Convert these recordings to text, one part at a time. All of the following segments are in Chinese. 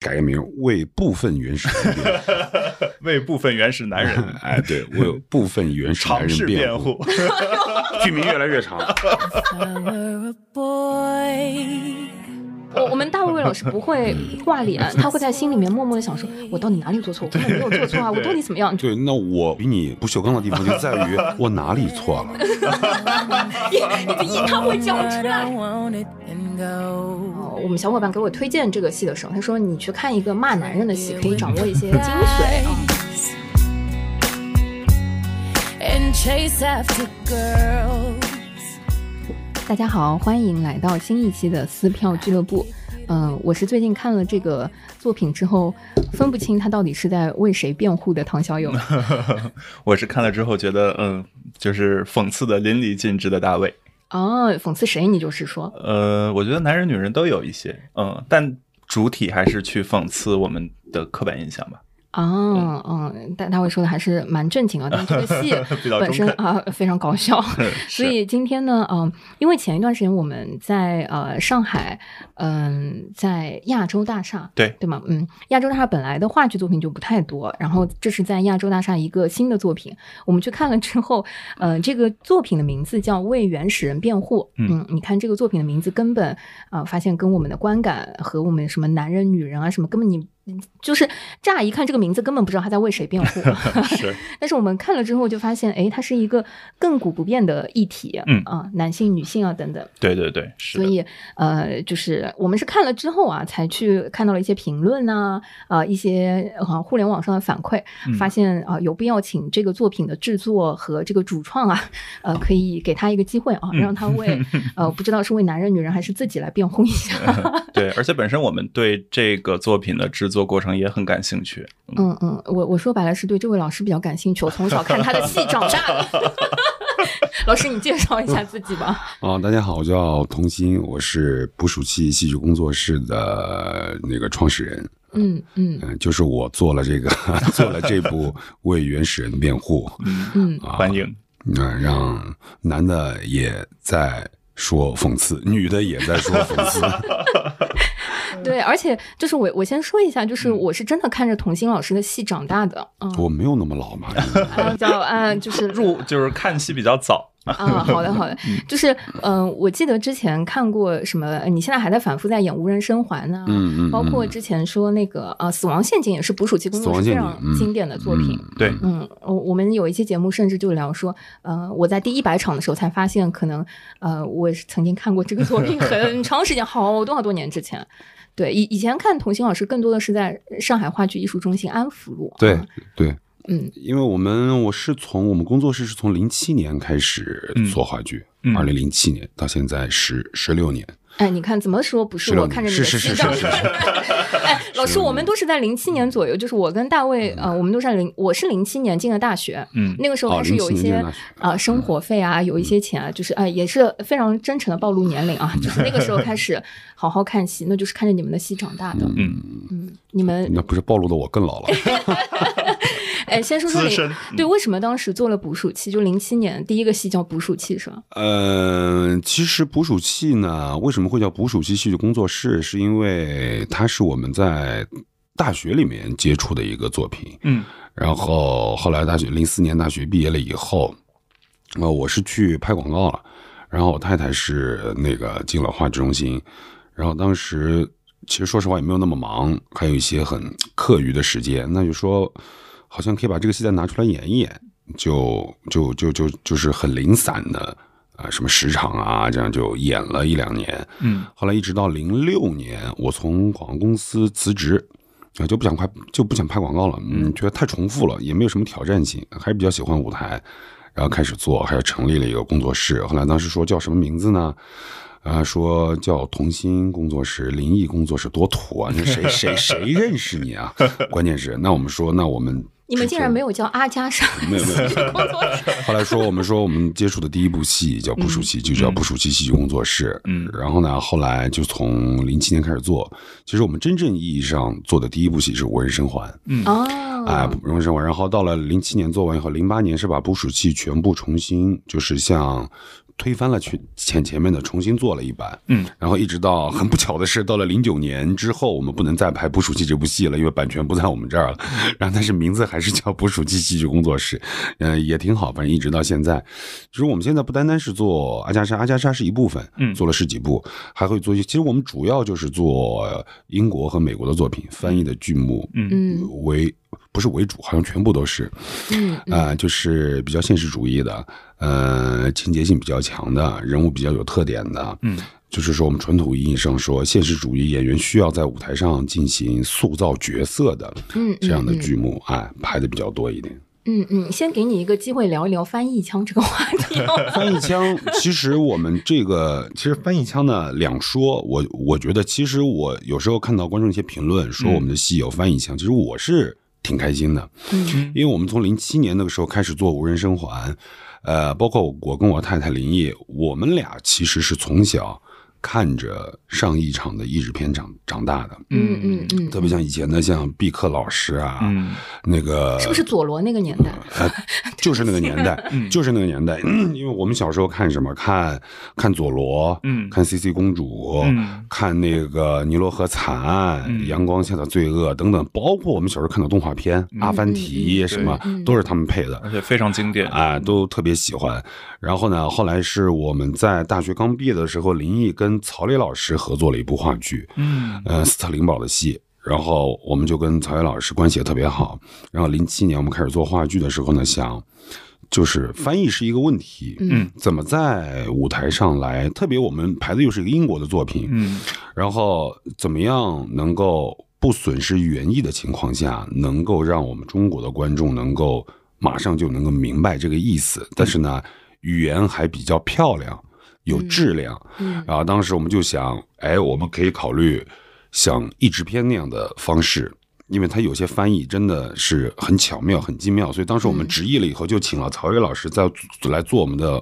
改个名为部分原始人辩 为部分原始男人护。哎，对，为部分原始男人辩辩护。剧名越来越长。我我们大卫老师不会挂脸，他会在心里面默默的想说，我到底哪里做错？我根本没有做错啊，我到底怎么样？对，那我比你不锈钢的地方就在于我哪里错了。你的硬他会讲出来.哦我们小伙伴给我推荐这个戏的时候，他说你去看一个骂男人的戏，可以掌握一些精髓啊。And chase after girls. 大家好，欢迎来到新一期的撕票俱乐部。嗯、我是最近看了这个作品之后，分不清他到底是在为谁辩护的唐小友。我是看了之后觉得，嗯，就是讽刺的淋漓尽致的大卫。哦，讽刺谁？你就是说，呃，我觉得男人女人都有一些，嗯，但主体还是去讽刺我们的刻板印象吧。哦，嗯，但他会说的还是蛮正经啊，但这个戏 本身啊非常搞笑，所以今天呢，嗯、因为前一段时间我们在呃上海，嗯、在亚洲大厦，对对吗？嗯，亚洲大厦本来的话剧作品就不太多，然后这是在亚洲大厦一个新的作品，我们去看了之后，呃，这个作品的名字叫《为原始人辩护》，嗯你看这个作品的名字根本啊、呃发现跟我们的观感和我们什么男人、女人啊什么根本你。就是乍一看这个名字，根本不知道他在为谁辩护。是，但是我们看了之后就发现，哎，它是一个亘古不变的议题，嗯啊，男性、女性啊等等。对对对，是。所以，呃，就是我们是看了之后啊，才去看到了一些评论呐、啊，一些啊互联网上的反馈，嗯发现啊、有必要请这个作品的制作和这个主创啊，呃，可以给他一个机会啊，嗯让他为 呃不知道是为男人、女人还是自己来辩护一下。对，而且本身我们对这个作品的制作过程也很感兴趣。嗯嗯，我我说白了是对这位老师比较感兴趣，我从小看他的戏长大的。老师，你介绍一下自己吧。啊，大家好，我叫童心，我是捕鼠器戏剧工作室的那个创始人。嗯嗯嗯、就是我做了这个，做了这部为原始人辩护，嗯，欢迎。嗯、让男的也在说讽刺，女的也在说讽刺。对，而且就是我我先说一下，就是嗯。我是真的看着童心老师的戏长大的，嗯，我没有那么老嘛，啊叫啊就是入就是看戏比较早，啊，好的好的，就是嗯、呃我记得之前看过什么，呃你现在还在反复在演《无人生还》呢，嗯嗯，包括嗯。之前说那个呃《死亡陷阱》也是捕鼠器工作室非死亡陷阱嗯。常经典的作品。嗯对，嗯，我我们有一期节目甚至就聊说，呃，我在第一百场的时候才发现，可能呃，我是曾经看过这个作品 很长时间，好多好多年之前。对，以以前看童星老师更多的是在上海话剧艺术中心安福路。对啊对，嗯因为我们我是从我们工作室是从零七年开始嗯做话剧，嗯二零零七年到现在十十六年，哎，你看怎么说不是我看着你的是是是戏长是是是哎，老师，我们都是在零七年左右，就是我跟大卫，呃，我们都是在零，我是零七年进的大学，嗯那个时候哦开始有一07年进些啊、生活费啊，有一些钱啊，就是哎、也是非常真诚的暴露年龄啊，就是那个时候开始好好看戏，那就是看着你们的戏长大的，嗯，嗯，你们那不是暴露的我更老了。哎，先说说资深零对，为什么当时做了捕鼠器？就零七年第一个戏叫捕鼠器是吧？呃，其实捕鼠器呢，为什么会叫捕鼠器戏剧工作室？是因为它是我们在大学里面接触的一个作品。嗯然后后来大学零四年大学毕业了以后，呃，我是去拍广告了，然后我太太是那个进了话剧中心，然后当时其实说实话也没有那么忙，还有一些很课余的时间，那就说好像可以把这个戏再拿出来演一演，就就就就就是很零散的啊、什么时长啊，这样就演了一两年，嗯后来一直到零六年，我从广告公司辞职，啊，就不想拍就不想拍广告了，嗯，觉得太重复了，也没有什么挑战性，还是比较喜欢舞台，然后开始做，还是成立了一个工作室。后来当时说叫什么名字呢？啊，说叫童心工作室、灵异工作室，多土啊！那谁谁谁认识你啊？关键是，那我们说，那我们你们竟然没有叫阿加莎没有没有？后来说，我们说我们接触的第一部戏叫《捕鼠器》，就叫《捕鼠器戏剧工作室》。嗯然后呢，后来就从零七年开始做。其实我们真正意义上做的第一部戏是《无人生还》。嗯哦，哎，无人生还。然后到了零七年做完以后，零八年是把捕鼠器全部重新，就是像推翻了去前前面的，重新做了一版。嗯，然后一直到很不巧的是，到了零九年之后，我们不能再拍《捕鼠器》这部戏了，因为版权不在我们这儿了。然后但是名字还是叫捕鼠器戏剧工作室，嗯、也挺好，反正一直到现在。就是我们现在不单单是做阿加莎，阿加莎是一部分，嗯做了十几部，还会做一些。其实我们主要就是做英国和美国的作品翻译的剧目，嗯为不是为主，好像全部都是，嗯啊、就是比较现实主义的，呃，情节性比较强的，人物比较有特点的，嗯，就是说我们传统意义上说，现实主义演员需要在舞台上进行塑造角色的嗯，这样的嗯剧目，哎、拍的比较多一点。嗯嗯，先给你一个机会聊一聊翻译腔这个话题。哦。翻译腔，其实我们这个其实翻译腔呢两说，我我觉得其实我有时候看到观众一些评论说我们的戏有翻译腔，其实我是挺开心的，嗯。因为我们从零七年那个时候开始做无人生还，呃，包括我跟我太太林毅，我们俩其实是从小看着上一场的译制片长长大的，嗯嗯嗯，特别像以前的像毕克老师啊，嗯。那个是不是佐罗那个年代？呃，就是那个年代，嗯。就是那个年代，嗯。因为我们小时候看什么？看看佐罗，嗯。看 C C 公主，嗯。看那个尼罗河惨案、嗯阳光下的罪恶等等，包括我们小时候看的动画片《阿凡提》什么，都是他们配的。而且非常经典。啊，都特别喜欢。然后呢，后来是我们在大学刚毕业的时候，林毅跟曹磊老师合作了一部话剧，嗯呃，斯特林堡的戏。然后我们就跟曹磊老师关系也特别好。然后零七年我们开始做话剧的时候呢，想就是翻译是一个问题，嗯怎么在舞台上来？特别我们排的又是一个英国的作品，嗯然后怎么样能够不损失原意的情况下，能够让我们中国的观众能够马上就能够明白这个意思，但是呢，语言还比较漂亮，有质量。嗯然后当时我们就想，哎，我们可以考虑像译制片那样的方式。因为它有些翻译真的是很巧妙、很精妙，所以当时我们直译了以后，就请了曹禺老师在来做我们的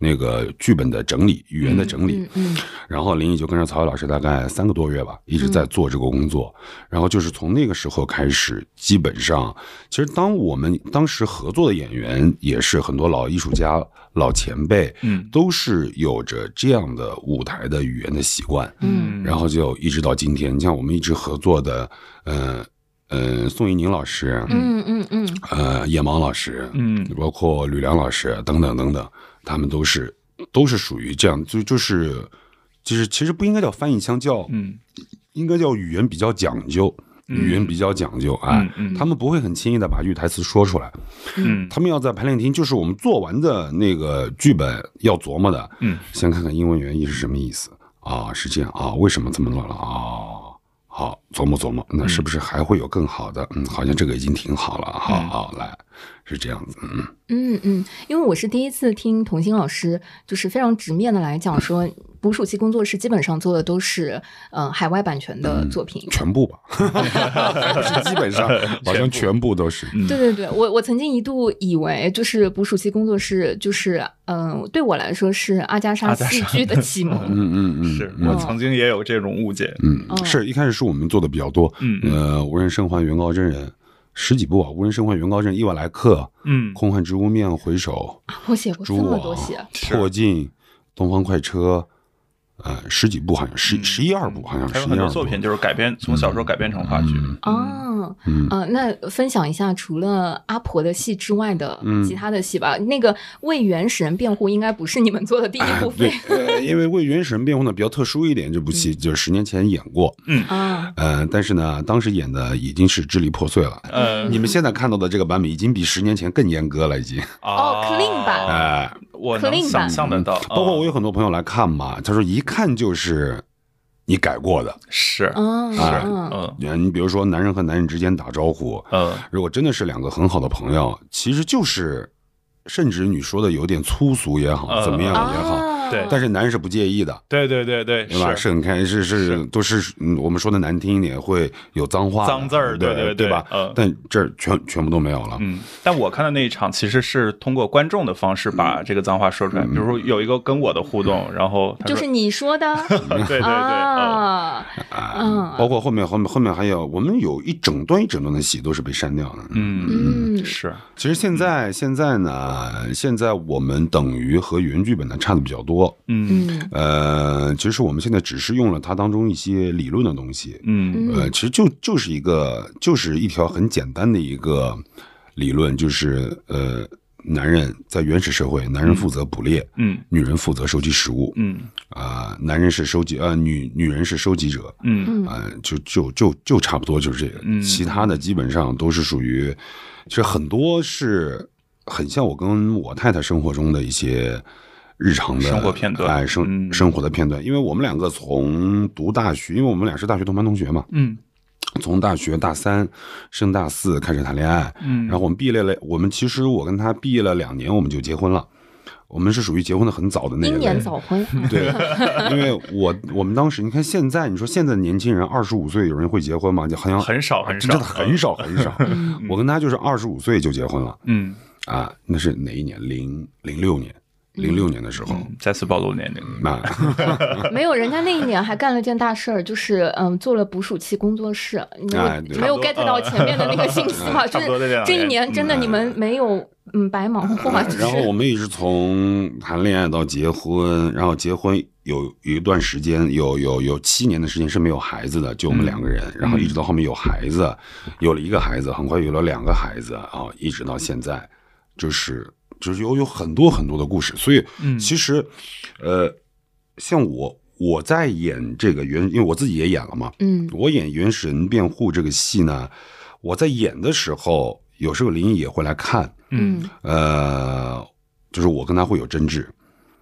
那个剧本的整理、语言的整理。嗯嗯然后林毅就跟着曹禺老师大概三个多月吧，一直在做这个工作。然后就是从那个时候开始，基本上，其实当我们当时合作的演员也是很多老艺术家、老前辈，嗯都是有着这样的舞台的语言的习惯。嗯然后就一直到今天，你像我们一直合作的，呃呃，宋一宁老师，嗯嗯嗯呃，叶芒老师，嗯包括吕梁老师等等等等，他们都是都是属于这样，就就是就是其实不应该叫翻译腔，叫嗯。应该叫语言比较讲究，语言比较讲究，哎，嗯嗯。他们不会很轻易的把句台词说出来，嗯。他们要在排练厅，就是我们做完的那个剧本要琢磨的，嗯，先看看英文原意是什么意思。啊，是这样啊，为什么这么乱了？啊？好，琢磨琢磨，那是不是还会有更好的？嗯，好像这个已经挺好了，好好来，是这样子，嗯。嗯嗯，因为我是第一次听童心老师，就是非常直面的来讲说，捕鼠器工作室基本上做的都是呃海外版权的作品。全部吧，基本上，好像全部都是。对对对，我我曾经一度以为就是捕鼠器工作室就是嗯、呃对我来说是阿加莎戏剧的启蒙。嗯嗯嗯，是嗯我曾经也有这种误解。嗯，哦是一开始是我们做的比较多，嗯嗯。呃，无人生还、原告真人十几部啊，无人生还、原告真人、伊瓦莱克、嗯空幻之屋、面回首、我写过这么多戏，、破镜、东方快车，呃，十几部好像十十一二部，好像还有很多作品就是改编，从小说改编成话剧。嗯哦，嗯呃，那分享一下除了阿婆的戏之外的嗯其他的戏吧。那个为原始人辩护应该不是你们做的第一哎部对分，呃，因为为原始人辩护呢比较特殊一点，这部戏就是十年前演过，嗯啊。呃，但是呢，当时演的已经是支离破碎了。呃，你们现在看到的这个版本已经比十年前更严格了，已经。哦，clean 版 哎、我版想象得到，包括我嗯有很多朋友来看嘛，他说一看就是你改过的。是，嗯啊嗯嗯呃你比如说男人和男人之间打招呼，嗯如果真的是两个很好的朋友，其实就是，甚至你说的有点粗俗也好，嗯怎么样也好，啊对。但是男人是不介意的。对对对对，对吧？是。是很开，是是是。都是嗯，我们说的难听一点，会有脏话、脏字儿对对对对吧？嗯。但这儿全全部都没有了。嗯，但我看的那一场其实是通过观众的方式把这个脏话说出来，比如说有一个跟我的互动，然后就是你说的？对对对，嗯。啊，啊嗯。包括后面后面后面还有，我们有一整段一整段的戏都是被删掉的。嗯嗯。嗯。是。其实现在现在呢，啊、现在我们等于和原剧本呢差的比较多。嗯。嗯。呃，其实我们现在只是用了它当中一些理论的东西，嗯。呃，其实就就是一个就是一条很简单的一个理论，就是呃，男人在原始社会，男人负责捕猎，嗯。女人负责收集食物，嗯。啊、男人是收集，呃，女女人是收集者，嗯。呃，就就就就差不多就是这个，嗯。其他的基本上都是属于，其实很多是很像我跟我太太生活中的一些日常的生活片段哎，生嗯生活的片段，因为我们两个从读大学，因为我们俩是大学同班同学嘛，嗯从大学大三升大四开始谈恋爱，嗯然后我们毕业了，我们其实我跟他毕业了两年，我们就结婚了，我们是属于结婚的很早的那一。年早婚，对，因为我我们当时你看现在你说现在的年轻人二十五岁有人会结婚吗？就好像很少很少真的很少很少。我跟他就是二十五岁就结婚了嗯啊，那是哪一年？零零六年，零六年的时候。嗯，再次暴露年龄。那 没有，人家那一年还干了件大事儿，就是嗯，做了捕鼠器工作室。你哎没有 get 到前面的那个信息哈，就是这一年年真的你们没有嗯白忙活，就然后我们一直从谈恋爱到结婚，然后结婚有有一段时间，有有有七年的时间是没有孩子的，就我们两个人，然后一直到后面有孩子，有了一个孩子，很快有了两个孩子啊，一直到现在，就是就是有有很多很多的故事，所以嗯。其实，呃，像我我在演这个原，因为我自己也演了嘛，嗯。我演《原始人辩护》这个戏呢，我在演的时候，有时候林毅也会来看，嗯。呃，就是我跟他会有争执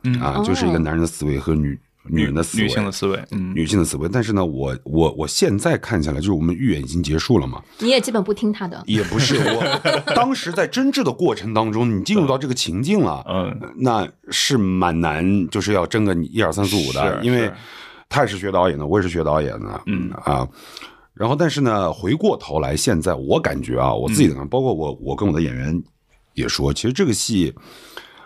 嗯。啊，哦就是一个男人的思维和女女人的思维，女性的思维，嗯女性的思维。但是呢，我我我现在看下来，就是我们预演已经结束了嘛，你也基本不听他的，也不是我 当时在争执的过程当中，你进入到这个情境了，嗯那是蛮难，就是要争个一二三四五的，因为他也是学导演的，我也是学导演的，嗯啊。然后，但是呢，回过头来，现在我感觉啊，我自己的包括我，我跟我的演员也说，其实这个戏，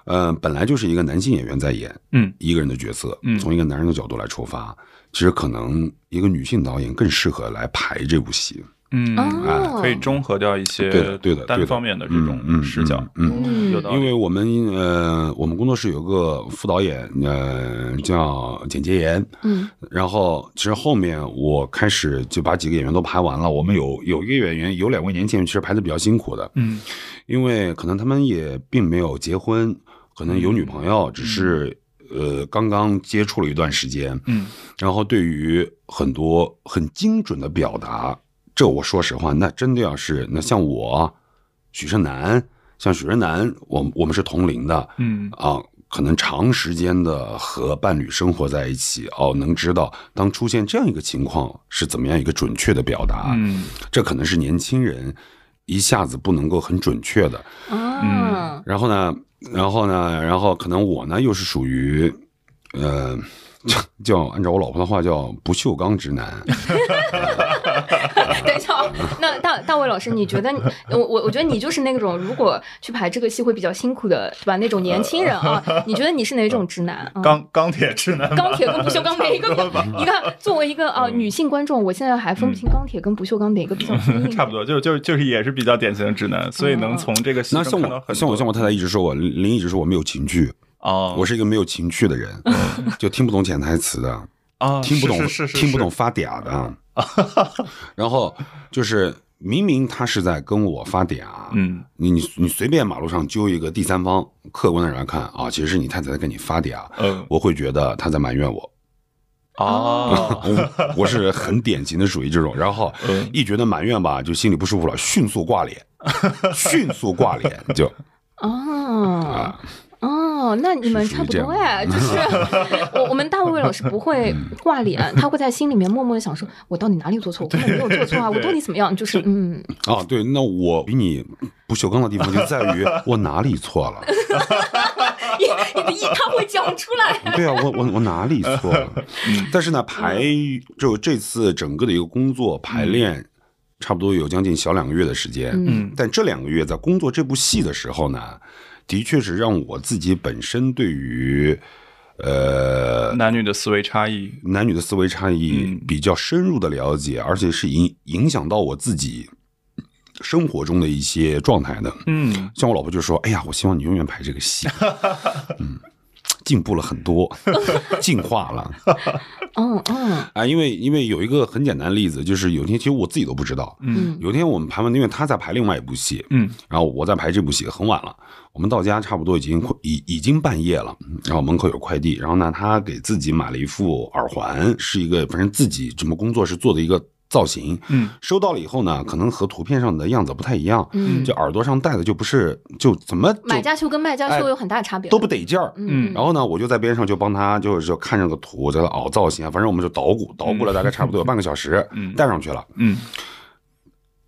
呃，本来就是一个男性演员在演嗯一个人的角色，嗯从一个男人的角度来出发，其实可能一个女性导演更适合来排这部戏。嗯，啊可以中和掉一些对的对的单方面的这种嗯嗯视角，嗯嗯有道理，因为我们呃，我们工作室有个副导演，呃，叫简洁言，嗯然后其实后面我开始就把几个演员都排完了。我们有有一个演员，有两位年轻人，其实排的比较辛苦的，嗯因为可能他们也并没有结婚，可能有女朋友，只是呃刚刚接触了一段时间，嗯。然后对于很多很精准的表达，这我说实话，那真的要是那像我许胜男，像许胜男，我我们是同龄的，嗯。啊，可能长时间的和伴侣生活在一起，哦，能知道当出现这样一个情况是怎么样一个准确的表达，嗯这可能是年轻人一下子不能够很准确的。嗯，然后呢，然后呢，然后可能我呢又是属于，呃，叫按照我老婆的话叫不锈钢直男，哈哈哈，那大大卫老师，你觉得我我我觉得你就是那种如果去排这个戏会比较辛苦的，对吧？那种年轻人啊，你觉得你是哪种直男啊？钢钢铁直男，钢铁跟不锈钢 哪一个？你看，作为一个啊女性观众，我现在还分不清钢铁跟不锈钢哪个比较硬。差不多，就就就是也是比较典型的直男，所以能从这个戏那像中看到很像我像我太太一直说我林林一直说我没有情趣，哦，我是一个没有情趣的人，就听不懂潜台词的。啊，听不懂，是是是是听不懂发嗲的。然后就是明明他是在跟我发嗲，嗯。你你你随便马路上揪一个第三方客观的人来看啊，其实是你太太在跟你发嗲，嗯。我会觉得他在埋怨我。哦，我 我是很典型的属于这种，然后嗯。一觉得埋怨吧，就心里不舒服了，迅速挂脸，迅速挂脸就。哦哦，那你们差不多哎，就是 我我们大卫老师不会挂脸，他会在心里面默默的想说，我到底哪里做错？我根本没有做错啊，我到底怎么样？就是嗯，啊，对，那我比你不锈钢的地方就在于 我哪里错了。你你的他会讲出来。对啊，我我我哪里错了？嗯但是呢，排就这次整个的一个工作排练，差不多有将近小两个月的时间。嗯但这两个月在工作这部戏的时候呢，的确是让我自己本身对于呃男女的思维差异，男女的思维差异嗯比较深入的了解，而且是影影响到我自己生活中的一些状态的。嗯像我老婆就说：“哎呀，我希望你永远拍这个戏。”嗯，进步了很多，进化了。嗯嗯啊，因为因为有一个很简单的例子，就是有一天其实我自己都不知道，嗯有一天我们排完，因为他在排另外一部戏，嗯然后我在排这部戏，很晚了，我们到家差不多已经快已已经半夜了，然后门口有快递，然后呢，他给自己买了一副耳环，是一个反正自己什么工作室做的一个造型，嗯收到了以后呢，可能和图片上的样子不太一样，嗯，就耳朵上戴的就不是就怎么就买家秀跟卖家秀哎有很大差别，都不得劲儿，嗯，然后呢，我就在边上就帮他，就是就看这个图，在那熬造型啊，反正我们就捣鼓，捣鼓了大概差不多有 半个小时，嗯戴上去了。嗯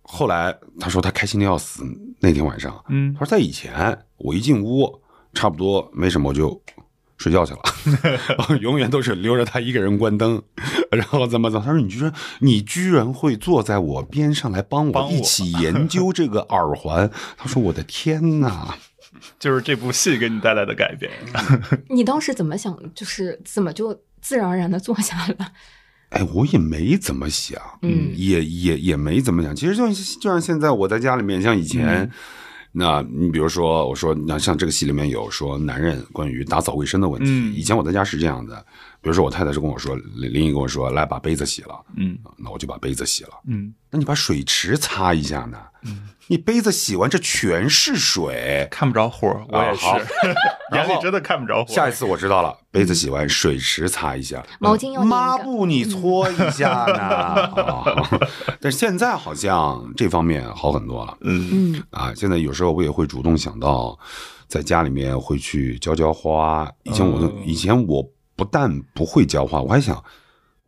后来他说他开心的要死，那天晚上，嗯他说在以前我一进屋，差不多没什么我就睡觉去了，永远都是留着他一个人关灯，然后怎么怎么，他说你居然你居然会坐在我边上来帮帮我我一起研究这个耳环，他说我的天哪！就是这部戏给你带来的改变。你当时怎么想？就是怎么就自然而然的坐下了？哎，我也没怎么想，嗯也也也没怎么想。其实就像就像现在我在家里面，像以前，嗯那你比如说，我说那像这个戏里面有说男人关于打扫卫生的问题，嗯。以前我在家是这样的，比如说我太太就跟我说，林林毅跟我说，来把杯子洗了，嗯那我就把杯子洗了。嗯那你把水池擦一下呢？嗯你杯子洗完，这全是水。看不着火儿，我也是 眼里真的看不着火。下一次我知道了，杯子洗完，水池擦一下，毛巾要拧一个抹布你搓一下呢。啊但是现在好像这方面好很多了嗯嗯啊！现在有时候我也会主动想到，在家里面会去浇浇花。以前我都，嗯以前我不但不会浇花，我还想。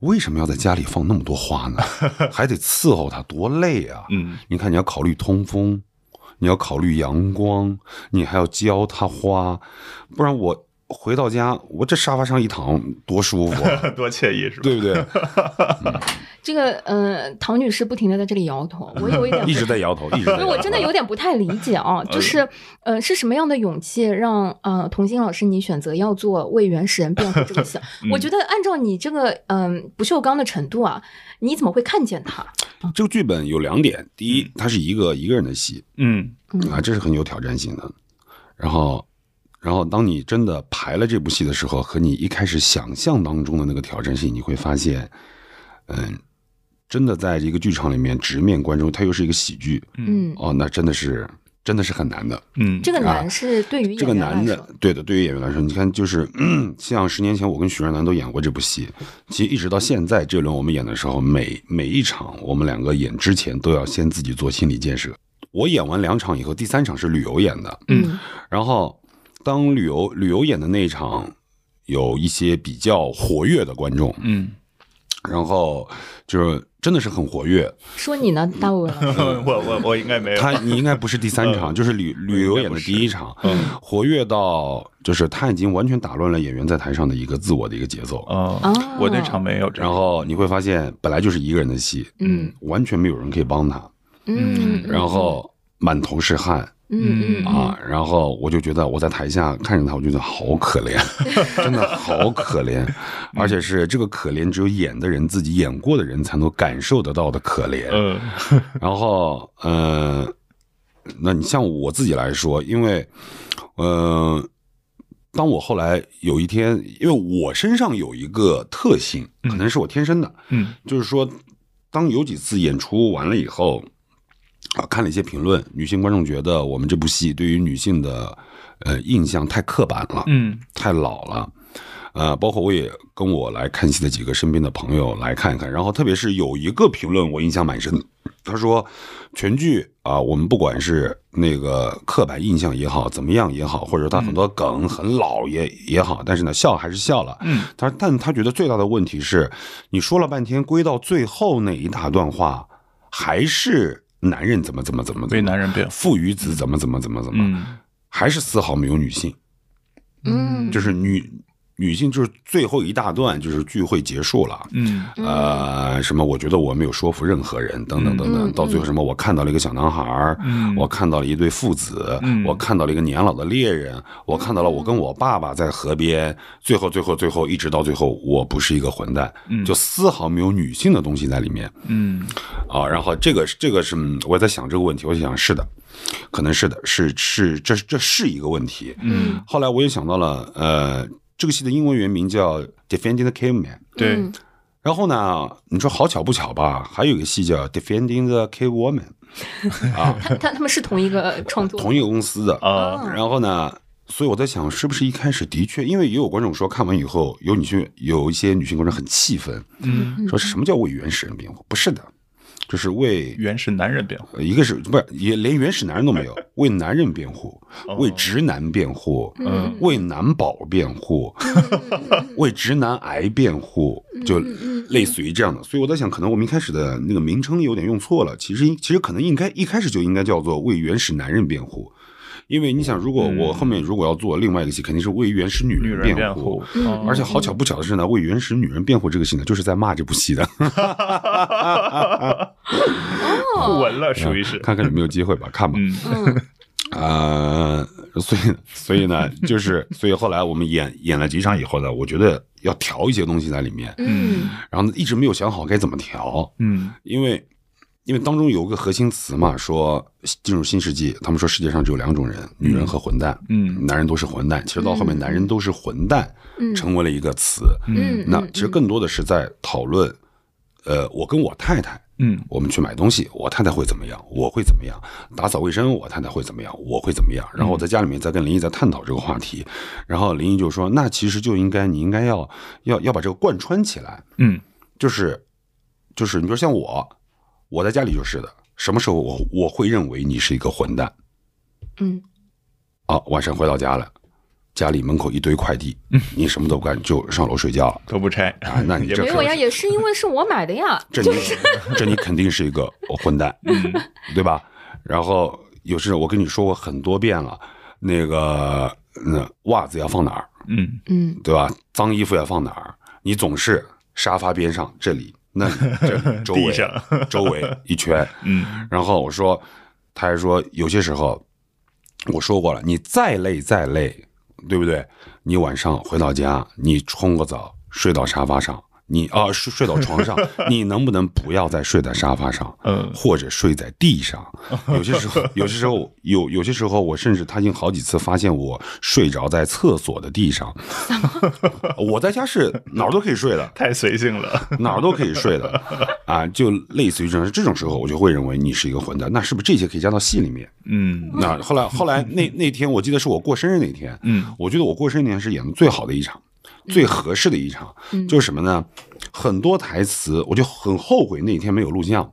为什么要在家里放那么多花呢？还得伺候它，多累啊！嗯你看，你要考虑通风，你要考虑阳光，你还要浇它花，不然我回到家，我这沙发上一躺多舒服啊，多惬意是吧？对不对？这个呃，唐女士不停的在这里摇头，我有一点 一直在摇头，一直在摇头。因为我真的有点不太理解啊，就是呃，是什么样的勇气让呃童心老师你选择要做为原始人辩护这个戏？我觉得按照你这个嗯、不锈钢的程度啊，你怎么会看见它？这个剧本有两点，第一，它是一个一个人的戏嗯啊，这是很有挑战性的。然后，然后当你真的排了这部戏的时候，和你一开始想象当中的那个挑战性，你会发现，嗯，真的在一个剧场里面直面观众，它又是一个喜剧。嗯，哦，那真的是真的是很难的。嗯，这个啊。难是对于这个演员来男的，，对的，对于演员来说，你看，就是、嗯、像十年前我跟许绍南都演过这部戏，其实一直到现在这轮我们演的时候，每每一场我们两个演之前都要先自己做心理建设。我演完两场以后，第三场是旅游演的，嗯。然后当旅游旅游演的那一场，有一些比较活跃的观众，嗯，然后就是真的是很活跃。说你呢，大卫 老师？我我我应该没有。他你应该不是第三场，嗯就是旅旅游演的第一场，嗯活跃到就是他已经完全打乱了演员在台上的一个自我的一个节奏。哦哦，我那场没有这样。然后你会发现，本来就是一个人的戏，嗯完全没有人可以帮他，嗯，然后满头是汗嗯嗯啊，然后我就觉得我在台下看着他，我觉得好可怜，真的好可怜，而且是这个可怜只有演的人自己演过的人才能感受得到的可怜。嗯。然后，呃，那你像我自己来说，因为，呃，当我后来有一天，因为我身上有一个特性，可能是我天生的，嗯。就是说，当有几次演出完了以后，啊，看了一些评论，女性观众觉得我们这部戏对于女性的呃印象太刻板了，嗯太老了。呃，包括我也跟我来看戏的几个身边的朋友来看一看，然后特别是有一个评论我印象蛮深的，他说全剧啊、我们不管是那个刻板印象也好，怎么样也好，或者他很多梗很老也也好，但是呢笑还是笑了。嗯，他但他觉得最大的问题是，你说了半天归到最后那一大段话，还是男人怎么怎么怎么怎么为男人辩护。父与子怎么怎么怎么怎么，嗯还是丝毫没有女性。嗯，就是女女性就是最后一大段就是聚会结束了，嗯。呃，什么？我觉得我没有说服任何人，等等等等，嗯到最后什么？我看到了一个小男孩，嗯。我看到了一对父子，嗯。我看到了一个年老的猎人，我看到了我跟我爸爸在河边，最后最后最后一直到最后，我不是一个混蛋，嗯。就丝毫没有女性的东西在里面。嗯。啊。然后这个这个是嗯我也在想这个问题，我就想是的，可能是的，是是这这是一个问题。嗯，后来我也想到了，呃，这个戏的英文原名叫《Defending the Caveman》。对嗯，然后呢，你说好巧不巧吧？还有一个戏叫《Defending the Cave Woman》，啊，他他他们是同一个创作，同一个公司的。啊然后呢，所以我在想，是不是一开始的确，因为也有观众说看完以后，有女性有一些女性观众很气愤，嗯，说什么叫为原始人辩护？不是的，就是为原始男人辩护，呃一个是不是也连原始男人都没有，为男人辩护，为直男辩护，嗯为男宝辩护，为直男癌辩护，就类似于这样的。所以我在想，可能我们一开始的那个名称有点用错了。其实应其实可能应该一开始就应该叫做为原始男人辩护。因为你想，如果我后面如果要做另外一个戏，肯定是为原始女女人人辩护而且好巧不巧的是呢，为原始女人辩护这个戏呢，就是在骂这部戏的。互文了，属于是，看看有没有机会吧，看吧。嗯。啊呃，所以所以呢，就是所以后来我们演演了几场以后呢，我觉得要调一些东西在里面，嗯。然后呢一直没有想好该怎么调，嗯。因为因为当中有个核心词嘛，说进入新世纪，他们说世界上只有两种人，女人和混蛋，嗯。男人都是混蛋，其实到后面男人都是混蛋，嗯。成为了一个词，嗯，那其实更多的是在讨论，呃，我跟我太太。嗯。我们去买东西，我太太会怎么样，我会怎么样；打扫卫生，我太太会怎么样，我会怎么样。然后我在家里面在跟林毅在探讨这个话题，然后林毅就说：“那其实就应该你应该要要要把这个贯穿起来，嗯。就是就是你说像我，我在家里就是的，什么时候我我会认为你是一个混蛋嗯啊？晚上回到家了，家里门口一堆快递，你什么都不干就上楼睡觉了都不拆啊？那你这也不没有呀，也是因为是我买的呀，这你这你肯定是一个混蛋，嗯对吧？然后有时候我跟你说过很多遍了，那个那袜子要放哪儿，嗯嗯对吧？脏衣服要放哪儿？你总是沙发边上这里，那 这周围周围一圈。嗯然后我说，他还说有些时候我说过了，你再累再累，对不对？你晚上回到家，你冲个澡，睡到沙发上。你啊睡睡到床上，你能不能不要再睡在沙发上，嗯或者睡在地上？有些时候，有些时候有有些时候，我甚至他已经好几次发现我睡着在厕所的地上。我在家是哪儿都可以睡的，太随性了，哪儿都可以睡的 啊，就类似于这种这种时候，我就会认为你是一个混蛋。那是不是这些可以加到戏里面？嗯那后来后来那那天，我记得是我过生日那天，嗯我觉得我过生日那天是演的最好的一场，最合适的一场，就是什么呢？很多台词我就很后悔那天没有录像，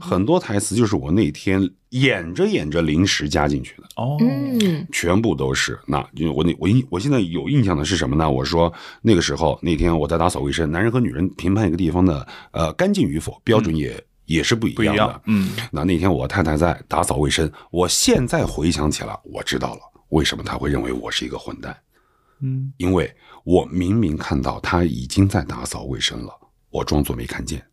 很多台词就是我那天演着演着临时加进去的。哦嗯全部都是。那因为我那我印我现在有印象的是什么呢？我说那个时候那天我在打扫卫生，男人和女人评判一个地方的呃干净与否标准也、也是不一不一样的。样嗯那那天我太太在打扫卫生，我现在回想起来，我知道了为什么她会认为我是一个混蛋，嗯因为我明明看到他已经在打扫卫生了，我装作没看见。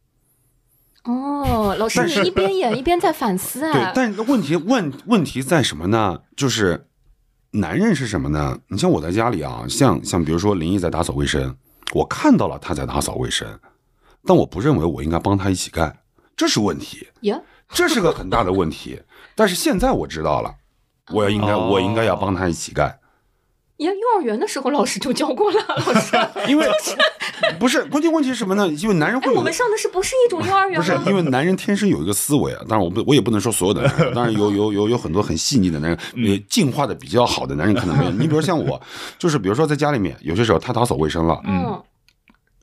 哦，老师你一边演 一边在反思对啊，，但是问题问问题在什么呢？就是男人是什么呢？你像我在家里啊，像像比如说林毅在打扫卫生，我看到了他在打扫卫生，但我不认为我应该帮他一起干，这是问题，呀，这是个很大的问题。但是现在我知道了，我要应该哦我应该要帮他一起干，呀，幼儿园的时候老师就教过了，老师。因为 不是关键问题是什么呢？因为男人哎，会有我们上的是不是一种幼儿园？不是因为男人天生有一个思维啊，当然我不我也不能说所有的男人，当然有有有有很多很细腻的男人，呃，进化的比较好的男人可能没有。你比如像我，就是比如说在家里面，有些时候他打扫卫生了，嗯，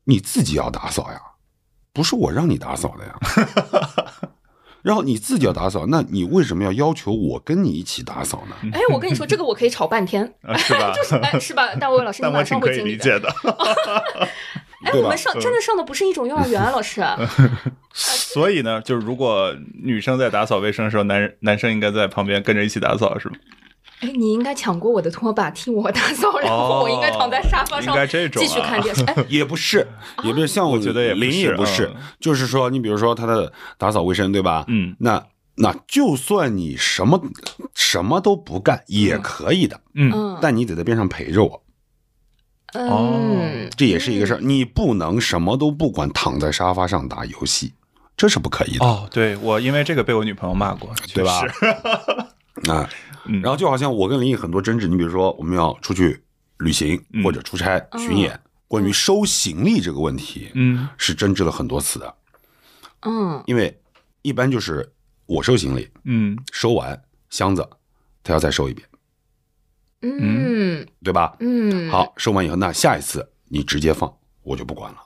你自己要打扫呀，不是我让你打扫的呀。然后你自己要打扫，那你为什么要要求我跟你一起打扫呢？哎，我跟你说，这个我可以吵半天，啊是吧？就是哎，是吧？大卫老师，你马上会经历的。理解的。哎，我们上真的上的不是一种幼儿园啊，老师。所以呢，就是如果女生在打扫卫生的时候，男人男生应该在旁边跟着一起打扫，是吗？哎，你应该抢过我的拖把替我打扫，然后我应该躺在沙发上应该这种啊继续看电视。哎，也不是，也不是像我觉得也不林是也不是嗯，就是说，你比如说他的打扫卫生，对吧？嗯那那就算你什么什么都不干也可以的，嗯嗯但你得在边上陪着我，嗯，这也是一个事儿。你不能什么都不管，躺在沙发上打游戏，这是不可以的。哦，对我因为这个被我女朋友骂过，对吧？啊，嗯。然后就好像我跟林毅很多争执，你比如说我们要出去旅行嗯。或者出差巡演，关于收行李这个问题，嗯。是争执了很多次的。嗯。因为一般就是我收行李，嗯。收完箱子，他要再收一遍，嗯。对吧？嗯，，好，收完以后，那下一次你直接放，我就不管了。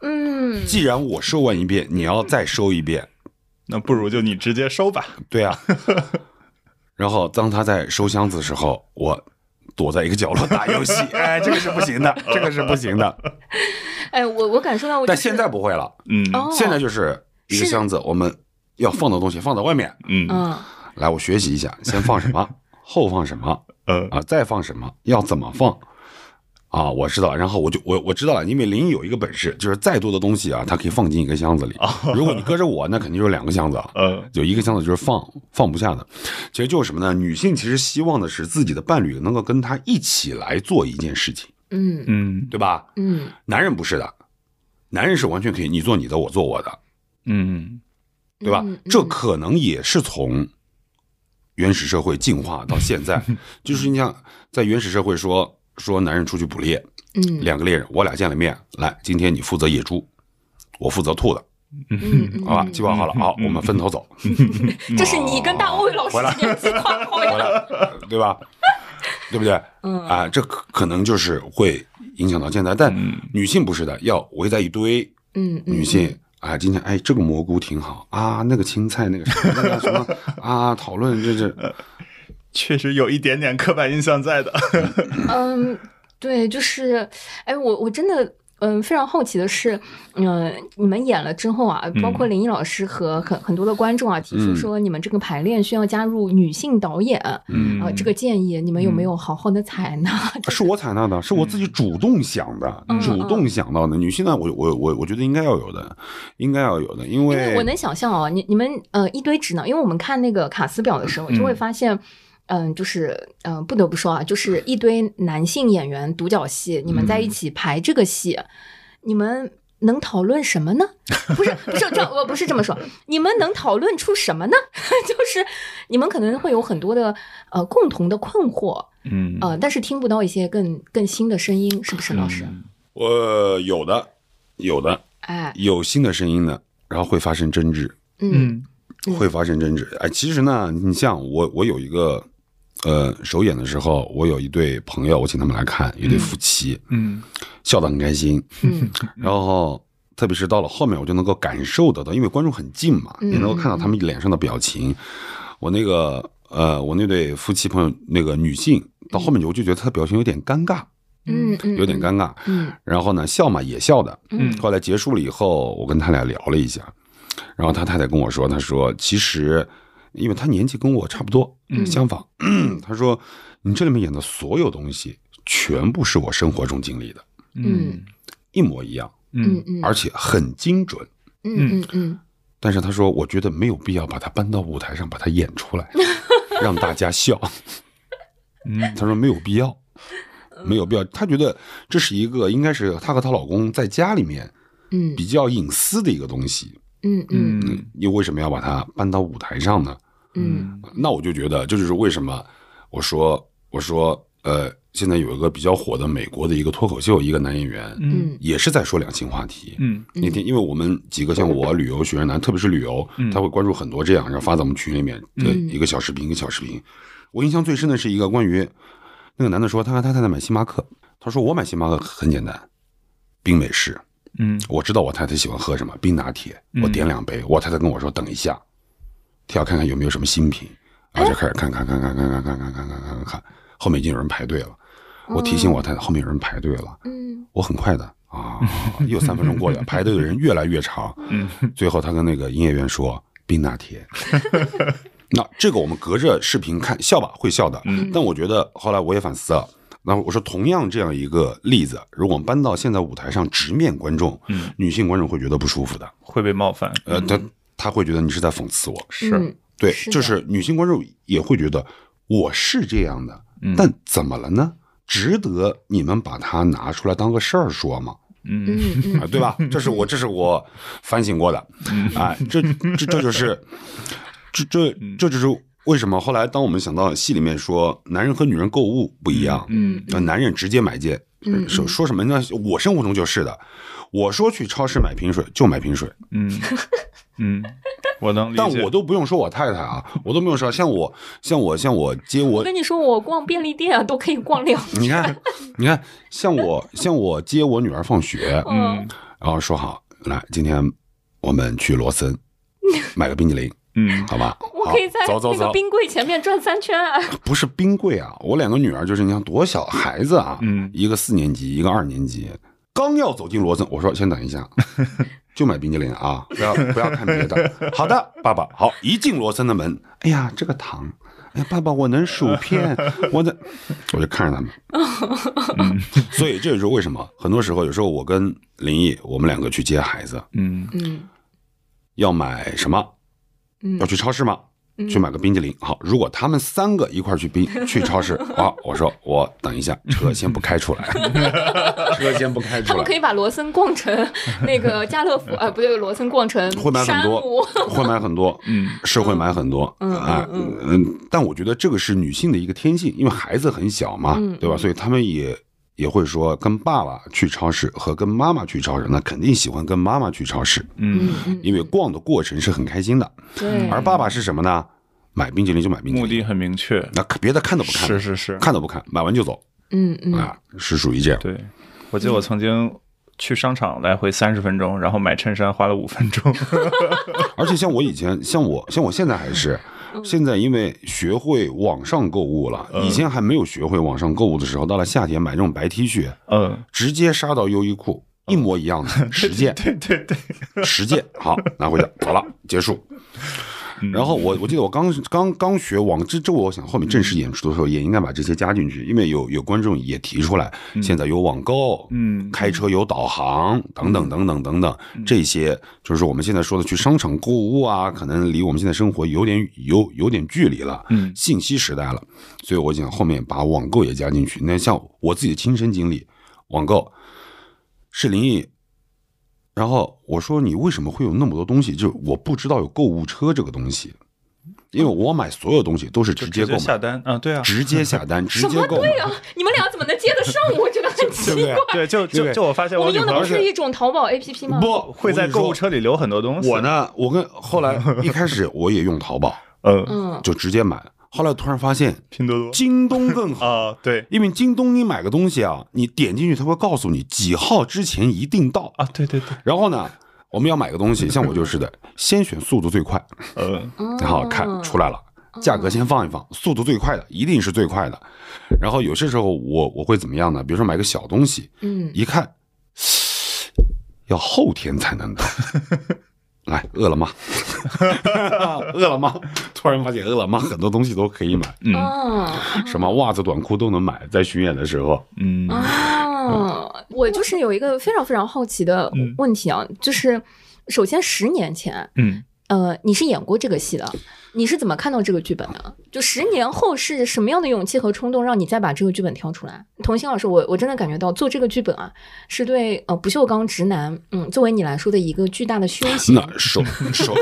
嗯。既然我收完一遍，你要再收一遍，那不如就你直接收吧。对啊。然后当他在收箱子的时候，我躲在一个角落打游戏，哎，这个是不行的，这个是不行的。哎，我我感受到，但现在不会了，嗯哦现在就是一个箱子，我们要放的东西放在外面。嗯嗯来，我学习一下，先放什么，后放什么，呃啊，再放什么，要怎么放啊？我知道，然后我就我我知道了，因为林有一个本事，就是再多的东西啊，它可以放进一个箱子里。如果你搁着我，那肯定就是两个箱子啊。呃有一个箱子就是放放不下的，其实就是什么呢？女性其实希望的是自己的伴侣能够跟她一起来做一件事情，嗯嗯对吧？嗯男人不是的，男人是完全可以你做你的，我做我的，嗯对吧？嗯这可能也是从原始社会进化到现在，就是你像在原始社会说说男人出去捕猎，嗯两个猎人，我俩见了面，来，今天你负责野猪，我负责兔子，嗯嗯，好吧，计划好了，好，我们分头走，这是你跟大卫老师计划好回呀。对吧？对不对？嗯啊，这可可能就是会影响到现在，但女性不是的，要围在一堆嗯，嗯女性。啊，今天哎，这个蘑菇挺好啊，那个青菜那个什么那个什么 啊，讨论这这，确实有一点点刻板印象在的。嗯，对，就是，哎，我我真的。嗯，非常好奇的是，嗯、你们演了之后啊，包括林毅老师和很很多的观众啊，提出嗯说你们这个排练需要加入女性导演，嗯啊，这个建议你们有没有好好的采纳？是我采纳的，是我自己主动想的，嗯主动想到的。女性呢，我我我我觉得应该要有的，应该要有的，因因为为我能想象哦，你你们呃一堆直男，因为我们看那个卡斯表的时候，就会发现，嗯、就是嗯、呃不得不说啊，就是一堆男性演员独角戏，你们在一起排这个戏，你们能讨论什么呢？不是不是这我不是这么说，你们能讨论出什么呢？就是你们可能会有很多的呃共同的困惑，嗯呃，但是听不到一些更更新的声音，是不是老师？呃有的有的哎，有新的声音的，然后会发生争执，嗯嗯会发生争执。哎，其实呢，你像我，我有一个呃首演的时候，我有一对朋友，我请他们来看，一对夫妻，嗯笑得很开心。嗯然后特别是到了后面，我就能够感受得到，因为观众很近嘛，嗯也能够看到他们脸上的表情。我那个呃，我那对夫妻朋友，那个女性到后面我就觉得她的表情有点尴尬，嗯嗯，有点尴尬。嗯然后呢，笑嘛也笑的。嗯后来结束了以后，我跟他俩聊了一下，然后他太太跟我说，他说其实因为他年纪跟我差不多，嗯。相仿，他说你这里面演的所有东西全部是我生活中经历的，嗯。一模一样，嗯。嗯，而且很精准。嗯嗯。嗯但是他说，我觉得没有必要把它搬到舞台上，把它演出来，让大家笑。嗯。他说没有必要，没有必要。他觉得这是一个应该是她和她老公在家里面嗯。比较隐私的一个东西。嗯。嗯。嗯你为什么要把它搬到舞台上呢？嗯。那我就觉得，这就是为什么我说我说呃，现在有一个比较火的美国的一个脱口秀，一个男演员，嗯。也是在说两性话题。嗯。那天，因为我们几个像我旅游学员男，特别是旅游，他会关注很多这样，然后发在我们群里面，的一个小视频，一个小视频。我印象最深的是一个关于那个男的说，他和他太太买星巴克，他说我买星巴克很简单，冰美式，嗯。我知道我太太喜欢喝什么，冰拿铁，我点两杯。我太太跟我说等一下，她要看看有没有什么新品，然后就开始看看看看看看看看看看看看，后面已经有人排队了。我提醒我太太后面有人排队了，嗯我很快的啊，又三分钟过去了，排队的人越来越长。嗯 最后他跟那个营业员说冰拿铁，那这个我们隔着视频看笑吧，会笑的。嗯但我觉得后来我也反思了。那我说，同样这样一个例子，如果我们搬到现在舞台上，直面观众，嗯女性观众会觉得不舒服的。会被冒犯，呃，他他会觉得你是在讽刺我。是，嗯对，是就是女性观众也会觉得我是这样的，嗯。但怎么了呢？值得你们把它拿出来当个事儿说吗？嗯。啊，对吧？这是我这是我反省过的，啊，这这这就是，这这这就是为什么后来当我们想到戏里面说男人和女人购物不一样，嗯呃，男人直接买件，嗯说说什么呢？我生活中就是的，我说去超市买瓶水就买瓶水，嗯 嗯，我能理解，但我都不用说我太太啊，我都没有说，像我像我像我接我我跟你说，我逛便利店啊都可以逛两你看，你看，像我像我接我女儿放学，嗯然后说好，来，今天我们去罗森 买个冰激凌，嗯好吧？我可以在走走走，那个冰柜前面转三圈啊！不是冰柜啊，我两个女儿就是你看多小孩子啊，嗯一个四年级，一个二年级，刚要走进罗森，我说先等一下。就买冰激凌啊！不要 不要看别的。好的，爸爸。好，一进罗森的门，哎呀，这个糖，哎呀，爸爸，我能薯片，我的，我就看着他们。嗯所以这就是为什么很多时候，有时候我跟林毅，我们两个去接孩子，嗯嗯要买什么？嗯要去超市吗？去买个冰激凌。好，如果他们三个一块去冰 去超市，啊，我说我等一下，车先不开出来，车先不开出来。他们可以把罗森逛成那个家乐福，呃，不对，罗森逛成会买很多山姆，会买很多，嗯是会买很多，嗯啊，嗯嗯，但我觉得这个是女性的一个天性，因为孩子很小嘛，嗯对吧？所以他们也也会说，跟爸爸去超市和跟妈妈去超市，那肯定喜欢跟妈妈去超市，嗯，嗯，因为逛的过程是很开心的。对，而爸爸是什么呢？买冰淇淋就买冰淇淋，目的很明确，那别的看都不看，是是是，看都不看，买完就走。嗯嗯。啊，是属于这样。对，我记得我曾经去商场来回三十分钟，然后买衬衫花了五分钟。而且像我以前，像我，像我现在还是，现在因为学会网上购物了，以前还没有学会网上购物的时候，到了夏天买这种白 T 恤，嗯，直接杀到优衣库，一模一样的 十件，对对对，十件，好拿回家，好了，结束。然后我我记得我刚刚刚学网这这我想后面正式演出的时候也应该把这些加进去，因为有有观众也提出来，现在有网购，嗯。开车有导航等等等等等等，这些就是我们现在说的去商场购物啊，可能离我们现在生活有点有有点距离了，嗯。信息时代了，所以我想后面把网购也加进去。那像我自己的亲身经历，网购是林毅。然后我说你为什么会有那么多东西？就是我不知道有购物车这个东西，因为我买所有东西都是直接下单啊，对啊，直接下单，直什接购买。么对啊？你们俩怎么能接得上？我觉得很奇怪。对，就就就我发现我们用的不是一种淘宝 APP 吗？不 会在购物。车里留很多东西。我，呢，我跟后来 一开始我也用淘宝，嗯，嗯，就直接买。后来突然发现拼多多京东更好，啊，对因为京东你买个东西啊，你点进去它会告诉你几号之前一定到。啊，对对对，然后呢，我们要买个东西，像我就是的，先选速度最快，嗯然后看出来了，价格先放一放，速度最快的一定是最快的。然后有些时候我我会怎么样呢？比如说买个小东西，嗯一看要后天才能到。来，饿了么，饿了么，突然发现饿了么很多东西都可以买，嗯。啊什么袜子、短裤都能买，在巡演的时候。嗯。啊！我就是有一个非常非常好奇的问题啊，就是首先十年前，嗯。呃，你是演过这个戏的，你是怎么看到这个剧本的？就十年后是什么样的勇气和冲动，让你再把这个剧本挑出来？童心老师，我我真的感觉到做这个剧本啊，是对呃不锈钢直男，嗯，作为你来说的一个巨大的修行。那首首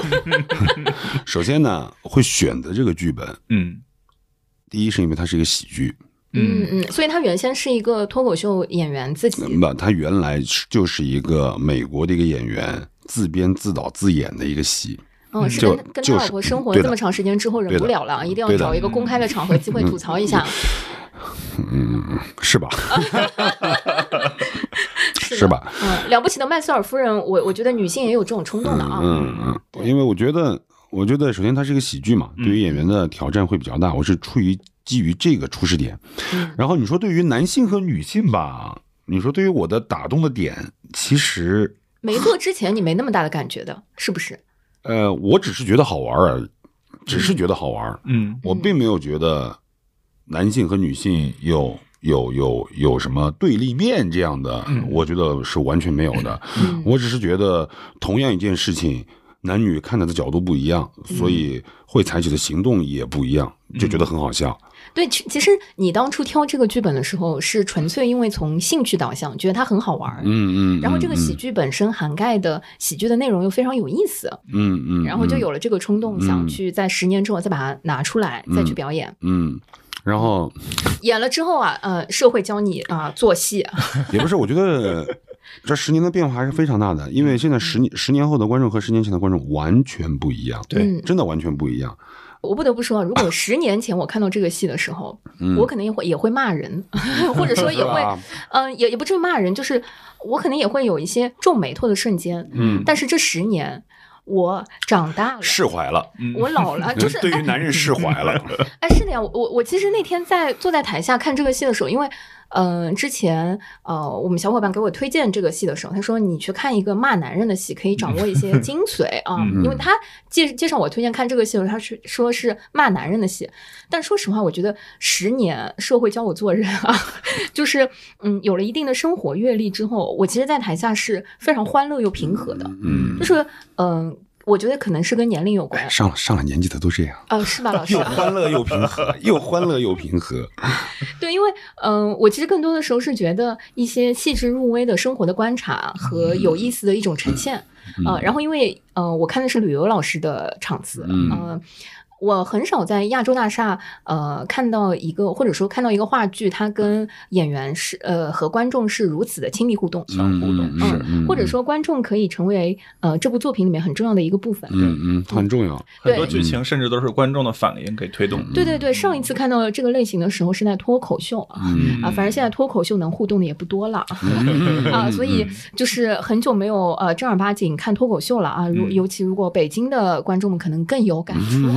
首先呢，会选择这个剧本，嗯第一是因为它是一个喜剧，嗯嗯，所以他原先是一个脱口秀演员自己，那他原来是就是一个美国的一个演员自编自导自演的一个戏。嗯，是就跟跟他老婆生活这么长时间之后忍不了了，一定要找一个公开的场合机会吐槽一下。嗯，是吧？是 是吧？嗯，了不起的麦瑟尔夫人，我我觉得女性也有这种冲动的啊。嗯嗯，因为我觉得，我觉得首先它是一个喜剧嘛，对于演员的挑战会比较大。我是出于基于这个出始点，然后你说对于男性和女性吧，你说对于我的打动的点，其实没做之前你没那么大的感觉的，是不是？呃，我只是觉得好玩而已。只是觉得好玩儿。嗯我并没有觉得男性和女性有有有有什么对立面这样的，我觉得是完全没有的。我只是觉得同样一件事情，男女看待的角度不一样，所以会采取的行动也不一样，就觉得很好笑。对，其其实你当初挑这个剧本的时候，是纯粹因为从兴趣导向，觉得它很好玩儿。嗯嗯，然后这个喜剧，本身涵盖的喜剧的内容又非常有意思，嗯嗯，然后就嗯有了这个冲动，想嗯去在十年之后再把它拿出来，再去表演。嗯，然后演了之后啊，呃，社会教你啊、做戏，也不是，我觉得这十年的变化还是非常大的，因为现在十年十年后的观众和十年前的观众完全不一样，对嗯真的完全不一样。我不得不说，如果十年前我看到这个戏的时候，我可能也会也会骂人，或者说 也会嗯、也也不至于骂人，就是我可能也会有一些皱眉头的瞬间。嗯，但是这十年，我长大了，释怀了，我老了，就是对于男人释怀了。哎，是的呀，我我我其实那天在坐在台下看这个戏的时候，因为嗯、呃之前呃我们小伙伴给我推荐这个戏的时候，他说你去看一个骂男人的戏，可以掌握一些精髓啊，因为他介介绍我推荐看这个戏的时候，他是说是骂男人的戏，但说实话，我觉得十年社会教我做人啊，就是嗯有了一定的生活阅历之后，我其实，在台下是非常欢乐又平和的，嗯。就，是嗯、呃我觉得可能是跟年龄有关，上了上了年纪的都这样，呃，是吧，老师又？欢乐又平和，又欢乐又平和。对，因为嗯、呃我其实更多的时候是觉得一些细致入微的生活的观察和有意思的一种呈现，呃，然后因为呃，我看的是旅游老师的场次，嗯呃我很少在亚洲大厦呃看到一个或者说看到一个话剧，它跟演员是呃和观众是如此的亲密互动，相互动嗯或者说观众可以成为呃这部作品里面很重要的一个部分。嗯嗯，很重要。很多剧情甚至都是观众的反应给推动的。对对对，上一次看到这个类型的时候是在脱口秀啊，嗯啊，反正现在脱口秀能互动的也不多了。啊，所以就是很久没有呃正儿八经看脱口秀了啊。如尤其如果北京的观众们可能更有感触，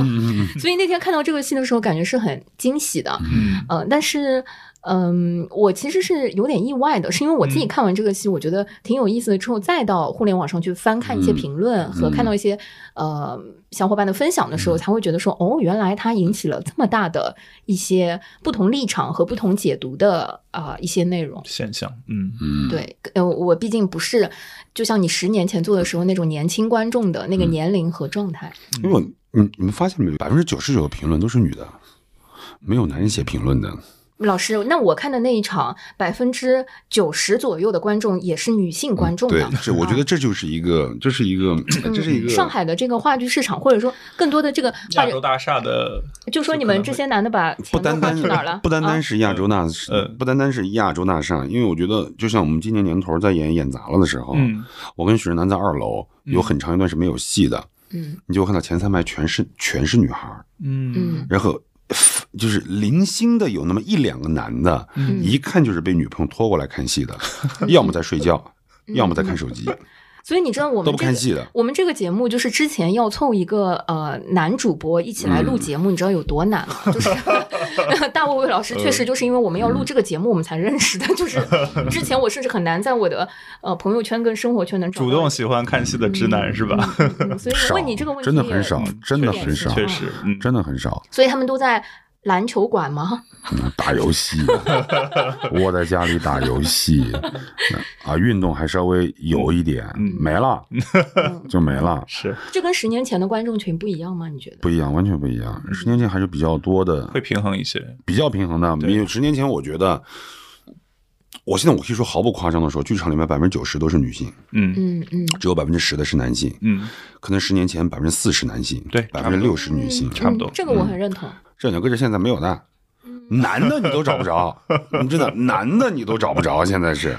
所以那天看到这个戏的时候，感觉是很惊喜的。嗯呃，但是。嗯，我其实是有点意外的，是因为我自己看完这个戏，我觉得挺有意思的，之后再到互联网上去翻看一些评论和看到一些呃小伙伴的分享的时候，才会觉得说，哦，原来它引起了这么大的一些不同立场和不同解读的啊、一些内容。现象，嗯嗯，对，呃，我毕竟不是就像你十年前做的时候那种年轻观众的那个年龄和状态。因为我你你们发现没有，百分之九十九的评论都是女的，没有男人写评论的。老师，那我看的那一场，百分之九十左右的观众也是女性观众对我觉得这就是一个，这是一个，这是一个嗯上海的这个话剧市场，或者说更多的这个话剧亚洲，大厦的就说你们这些男的把不钱都单单花去哪儿了？不单单啊是亚洲大，嗯不单单是亚洲大厦，因为我觉得，就像我们今年年头在演演砸了的时候，嗯我跟许志南在二楼有很长一段是没有戏的，嗯。你就会看到前三排全是全是女孩，嗯。嗯。然后就是零星的有那么一两个男的，嗯。一看就是被女朋友拖过来看戏的，要么在睡觉，嗯 要么在看手机，所以你知道我们这个不看戏的。我们这个节目就是之前要凑一个呃男主播一起来录节目，你知道有多难吗？就是 大卫魏老师确实就是因为我们要录这个节目，我们才认识的。就是 之前我甚至很难在我的呃朋友圈跟生活圈能找到主动喜欢看戏的直男是吧？所以我问你这个问题真的很少，真的很少，确实，嗯，真的很少。所以他们都在篮球馆吗？打游戏，窝在家里打游戏，啊，运动还稍微有一点，嗯没了就没了，是这跟十年前的观众群不一样吗？你觉得？不一样，完全不一样。十年前还是比较多的，会平衡一些。比较平衡的。对因为十年前，我觉得，我现在我可以说毫不夸张的说，剧场里面百分之九十都是女性，嗯嗯嗯，只有百分之十的是男性。嗯，可能十年前百分之四十男性，对百分之六十女性，差不多嗯这个我很认同。这两个这现在没有的，男的你都找不着，你真的男的你都找不着，现在是，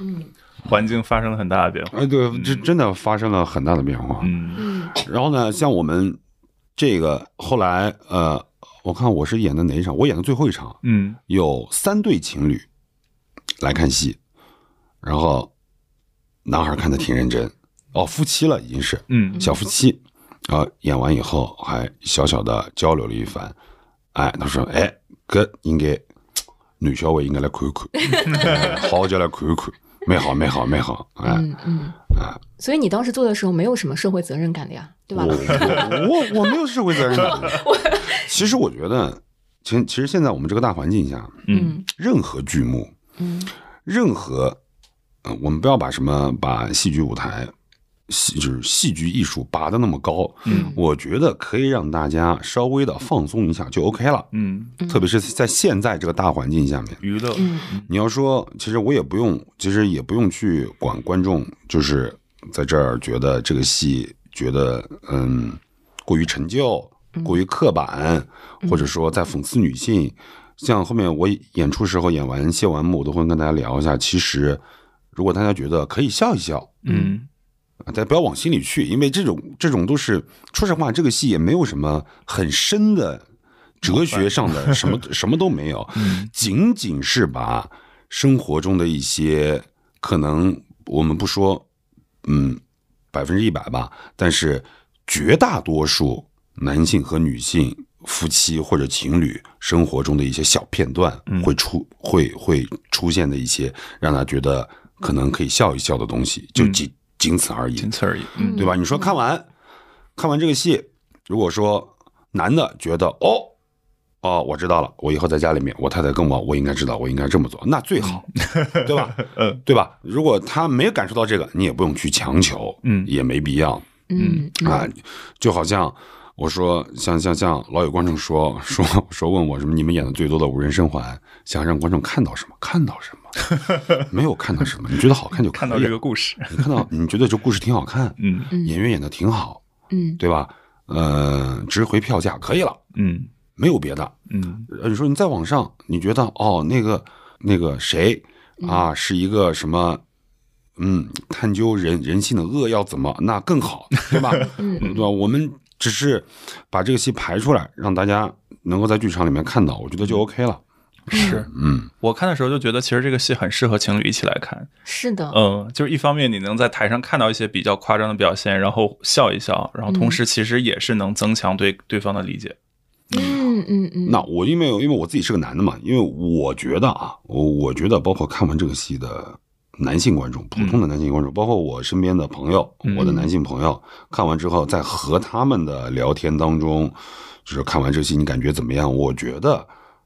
嗯环境发生了很大的变化。哎，对，这真的发生了很大的变化。嗯嗯然后呢，像我们这个后来，呃，我看我是演的哪一场？我演的最后一场，嗯有三对情侣来看戏，然后男孩看的挺认真，哦，夫妻了已经是嗯小夫妻，然后演完以后还小小的交流了一番，哎，他说，哎，哥应该女小伟应该来看看，好叫来看看，没好没好没好，哎，嗯嗯。所以你当时做的时候没有什么社会责任感的呀，对吧？我我我没有社会责任感。其实我觉得，其实其实现在我们这个大环境下，嗯任何剧目，嗯任何，呃，我们不要把什么把戏剧舞台。戏就是戏剧艺术拔得那么高，嗯。我觉得可以让大家稍微的放松一下就 OK 了。嗯，特别是在现在这个大环境下面，娱乐，嗯。你要说，其实我也不用，其实也不用去管观众，就是在这儿觉得这个戏觉得嗯过于陈旧、过于刻板，或者说在讽刺女性。像后面我演出时候演完谢完幕，我都会跟大家聊一下。其实，如果大家觉得可以笑一笑，嗯。啊，大家不要往心里去，因为这种这种都是，说实话，这个戏也没有什么很深的哲学上的 什么什么都没有，仅仅是把生活中的一些可能我们不说，嗯，百分之一百吧，但是绝大多数男性和女性夫妻或者情侣生活中的一些小片段，会出会会出现的一些让他觉得可能可以笑一笑的东西，就仅仅此而已。仅此而已。嗯对吧？你说看完看完这个戏，如果说男的觉得哦哦，我知道了，我以后在家里面，我太太跟我，我应该知道，我应该这么做，那最好，对吧？嗯，对吧？如果他没有感受到这个，你也不用去强求，嗯也没必要嗯啊。就好像我说，像像像老有观众说说说问我什么，你们演的最多的无人生还，想让观众看到什么？看到什么？没有看到什么，你觉得好看就可以看到这个故事，你看到 你觉得这故事挺好看，嗯演员演的挺好，嗯对吧？呃，值回票价可以了，嗯没有别的。嗯呃你说你再往上，你觉得哦，那个那个谁啊，是一个什么？嗯，探究人人性的恶要怎么，那更好，对吧？嗯对吧？我们只是把这个戏排出来，让大家能够在剧场里面看到，我觉得就 OK 了。是嗯，我看的时候就觉得，其实这个戏很适合情侣一起来看。是的，嗯，就是一方面你能在台上看到一些比较夸张的表现，然后笑一笑，然后同时其实也是能增强对对方的理解。嗯嗯嗯，那我因为因为我自己是个男的嘛，因为我觉得啊，我我觉得包括看完这个戏的男性观众，普通的男性观众，包括我身边的朋友，嗯。我的男性朋友，看完之后在和他们的聊天当中，就是看完这个戏你感觉怎么样？我觉得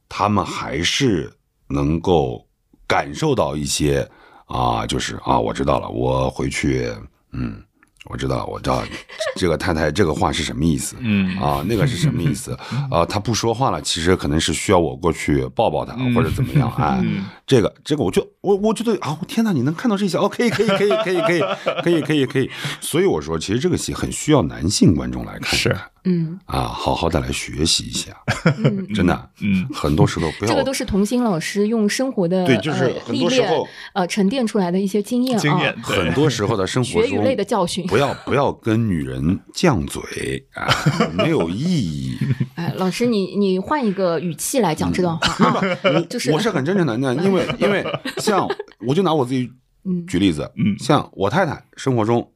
他们还是能够感受到一些啊，就是啊，我知道了，我回去，嗯。我知道，我知道，这个太太这个话是什么意思？嗯啊，那个是什么意思？啊，他不说话了，其实可能是需要我过去抱抱他，或者怎么样？哎，这个这个，我就我我觉得啊，天哪，你能看到这些？哦，可以可以可以可以可以可以可以可以。所以我说，其实这个戏很需要男性观众来看，是嗯啊，好好的来学习一下，嗯，真的，嗯，很多时候不要这个都是童心老师用生活的对就是呃很多时候呃沉淀出来的一些经验啊经验，对很多时候的生活中血与泪的教训。不要不要跟女人犟嘴啊，没有意义。哎，老师，你你换一个语气来讲这段话啊，就是我是很真诚的，因为因为像我就拿我自己嗯。举例子，嗯。像我太太生活中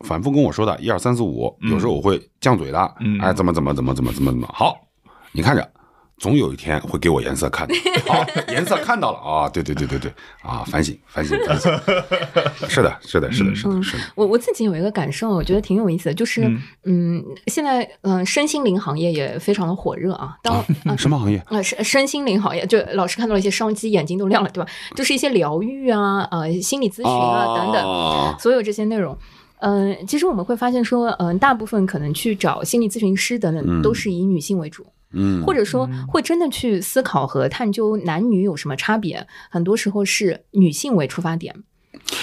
反复跟我说的一二三四五，有时候我会犟嘴的，嗯。哎，怎么怎么怎么怎么怎么怎么好，你看着。总有一天会给我颜色看的，好，颜色看到了啊，对对对对对，啊，反省反省反省，是的，是的，是的，是的，是的，我我自己有一个感受，我觉得挺有意思的，就是嗯嗯现在嗯、呃身心灵行业也非常的火热啊。当啊啊什么行业？呃，身身心灵行业，就老师看到了一些商机，眼睛都亮了，对吧？就是一些疗愈啊，呃，心理咨询啊、等等，啊所有这些内容。嗯、其实我们会发现说，嗯、大部分可能去找心理咨询师等等，嗯都是以女性为主，嗯，或者说会真的去思考和探究男女有什么差别，很多时候是女性为出发点。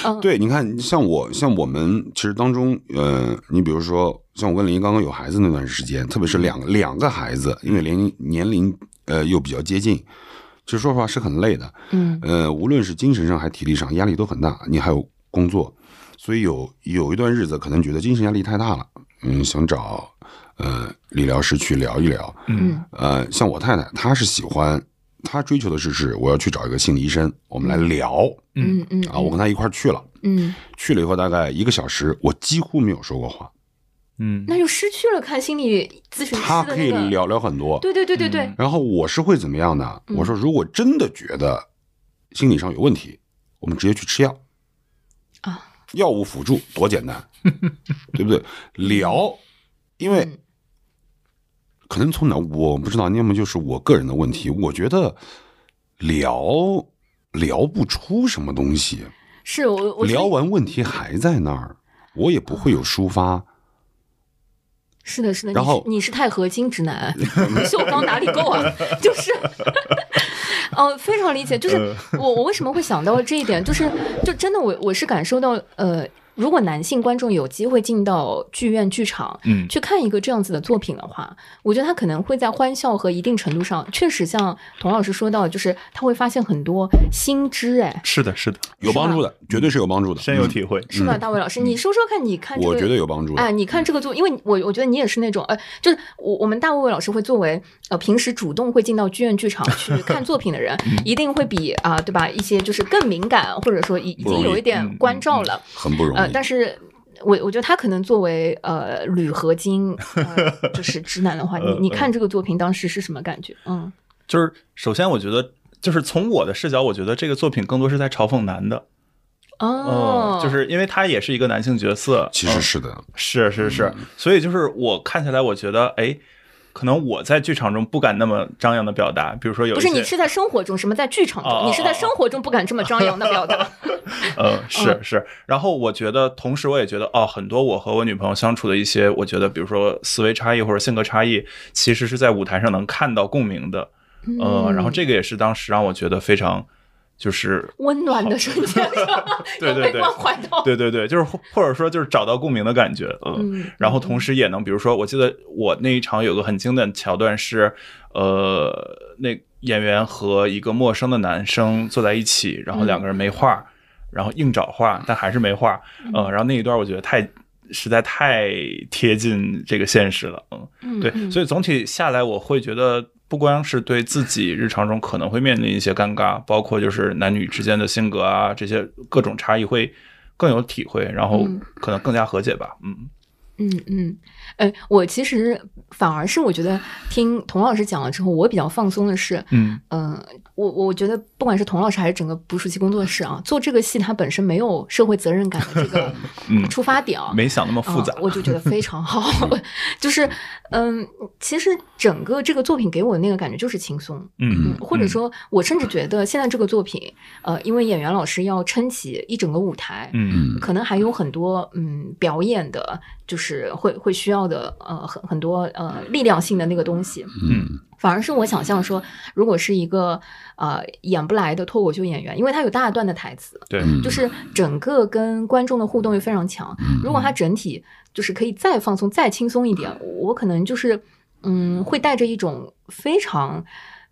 嗯，对，你看，像我，像我们其实当中，呃，你比如说，像我跟林一刚刚有孩子那段时间，特别是两个两个孩子，因为年龄年龄呃又比较接近，其实说实话是很累的，嗯呃，无论是精神上还体力上，压力都很大。你还有工作，所以有有一段日子可能觉得精神压力太大了，嗯，想找呃理疗师去聊一聊。嗯呃，像我太太，她是喜欢，她追求的是是我要去找一个心理医生，我们来聊嗯嗯啊。我跟她一块儿去了，嗯，去了以后大概一个小时，我几乎没有说过话。嗯那就失去了看心理咨询师他可以。聊聊很多，对对对对对，然后我是会怎么样呢？嗯我说，如果真的觉得心理上有问题，我们直接去吃药。啊药物辅助多简单，对不对？聊，因为嗯。可能从哪我不知道，要么就是我个人的问题，我觉得聊聊不出什么东西，是我我聊完问题还在那儿，我也不会有抒发。是的，是的，然后你是你是钛合金直男，不锈钢哪里够啊？就是，哦，非常理解。就是我我为什么会想到这一点，就是就真的我我是感受到，呃，如果男性观众有机会进到剧院剧场，嗯。去看一个这样子的作品的话，我觉得他可能会在欢笑和一定程度上，确实像童老师说到，就是他会发现很多新知，哎，是的，是的，有帮助的，绝对是有帮助的，嗯深有体会。是吧，大卫老师，你说说看，你看这个，我觉得有帮助的。哎，你看这个作，因为我我觉得你也是那种，呃，就是我我们大卫老师会作为呃平时主动会进到剧院剧场去看作品的人，嗯。一定会比啊、对吧？一些就是更敏感，或者说已已经有一点关照了，很不容易。呃，但是。我我觉得他可能作为呃铝合金，呃，就是直男的话，你你看这个作品当时是什么感觉？嗯，就是首先，我觉得就是从我的视角，我觉得这个作品更多是在嘲讽男的，哦，嗯，就是因为他也是一个男性角色，其实嗯是的，是是是，所以就是我看起来，我觉得哎，可能我在剧场中不敢那么张扬的表达，比如说有不是你是在生活中，什么在剧场中，哦你是在生活中不敢这么张扬的表达。呃，是是，然后我觉得，同时我也觉得，哦，很多我和我女朋友相处的一些，我觉得，比如说思维差异或者性格差异，其实是在舞台上能看到共鸣的，呃，然后这个也是当时让我觉得非常，就是温暖的瞬间，对对对。关怀到。对对对，就是或或者说就是找到共鸣的感觉，嗯，嗯，然后同时也能，比如说，我记得我那一场有个很经典的桥段是，呃，那演员和一个陌生的男生坐在一起，然后两个人没话，然后硬找话，但还是没话，呃，然后那一段我觉得太实在太贴近这个现实了，嗯，对，嗯嗯。所以总体下来，我会觉得不光是对自己日常中可能会面临一些尴尬，包括就是男女之间的性格啊这些各种差异会更有体会，然后嗯。可能更加和解吧，嗯。嗯嗯，呃，我其实反而是我觉得听童老师讲了之后，我比较放松的是，嗯。嗯、我我觉得不管是童老师还是整个捕鼠器工作室啊，做这个戏它本身没有社会责任感的这个嗯出发点啊，没想那么复杂嗯，我就觉得非常好。就是，嗯，其实整个这个作品给我的那个感觉就是轻松，嗯嗯，或者说，我甚至觉得现在这个作品，呃，因为演员老师要撑起一整个舞台，嗯可能还有很多嗯表演的，就是会会需要的呃很很多呃力量性的那个东西。嗯反而是我想象说，如果是一个呃演不来的脱口秀演员，因为他有大段的台词，对，嗯就是整个跟观众的互动又非常强。如果他整体就是可以再放松、再轻松一点，我可能就是嗯，会带着一种非常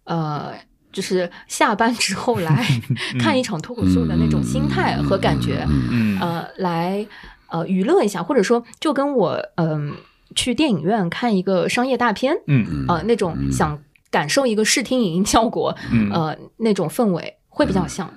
呃，就是下班之后来 看一场脱口秀的那种心态和感觉，嗯呃，来呃娱乐一下，或者说就跟我嗯、去电影院看一个商业大片，嗯。呃那种想感受一个视听影音效果，嗯。呃那种氛围会比较像。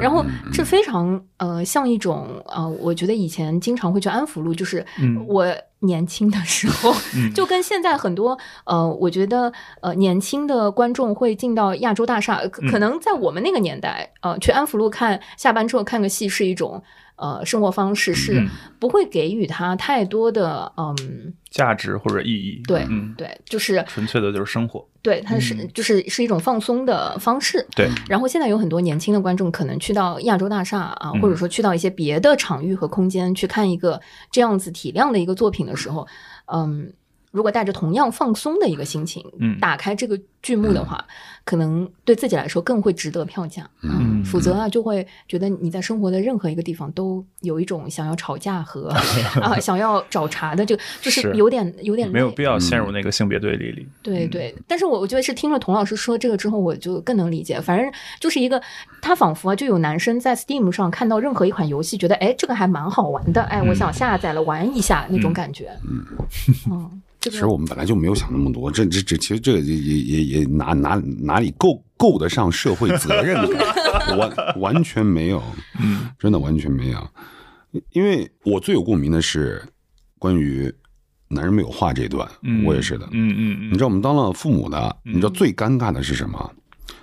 然后这非常呃像一种呃，我觉得以前经常会去安福路，就是嗯。我年轻的时候，嗯。就跟现在很多呃，我觉得呃年轻的观众会进到亚洲大厦，可能在我们那个年代，呃，去安福路看下班之后看个戏是一种呃生活方式，是嗯。不会给予他太多的嗯，价值或者意义，对嗯，对，就是纯粹的就是生活，对，它是嗯。就是是一种放松的方式。对，然后现在有很多年轻的观众可能去到亚洲大厦啊，嗯或者说去到一些别的场域和空间去看一个这样子体量的一个作品的时候，嗯，如果带着同样放松的一个心情，嗯。打开这个剧目的话，可能对自己来说更会值得票价。嗯。否则啊，就会觉得你在生活的任何一个地方都有一种想要吵架和 啊想要找茬的这个，就是是。有点有点没有必要陷入那个性别对立里，嗯。对。对，但是我我觉得是听了童老师说这个之后，我就更能理解。反正就是一个，他仿佛啊就有男生在 Steam 上看到任何一款游戏，觉得哎这个还蛮好玩的，哎我想下载了玩一下那种感觉。嗯其实我们本来就没有想那么多，这这这其实这个也也也也哪哪哪里够够得上社会责任感，完完全没有，嗯真的完全没有。因为我最有共鸣的是关于男人没有话这一段，嗯，我也是的。嗯嗯嗯，你知道我们当了父母的，嗯。你知道最尴尬的是什么？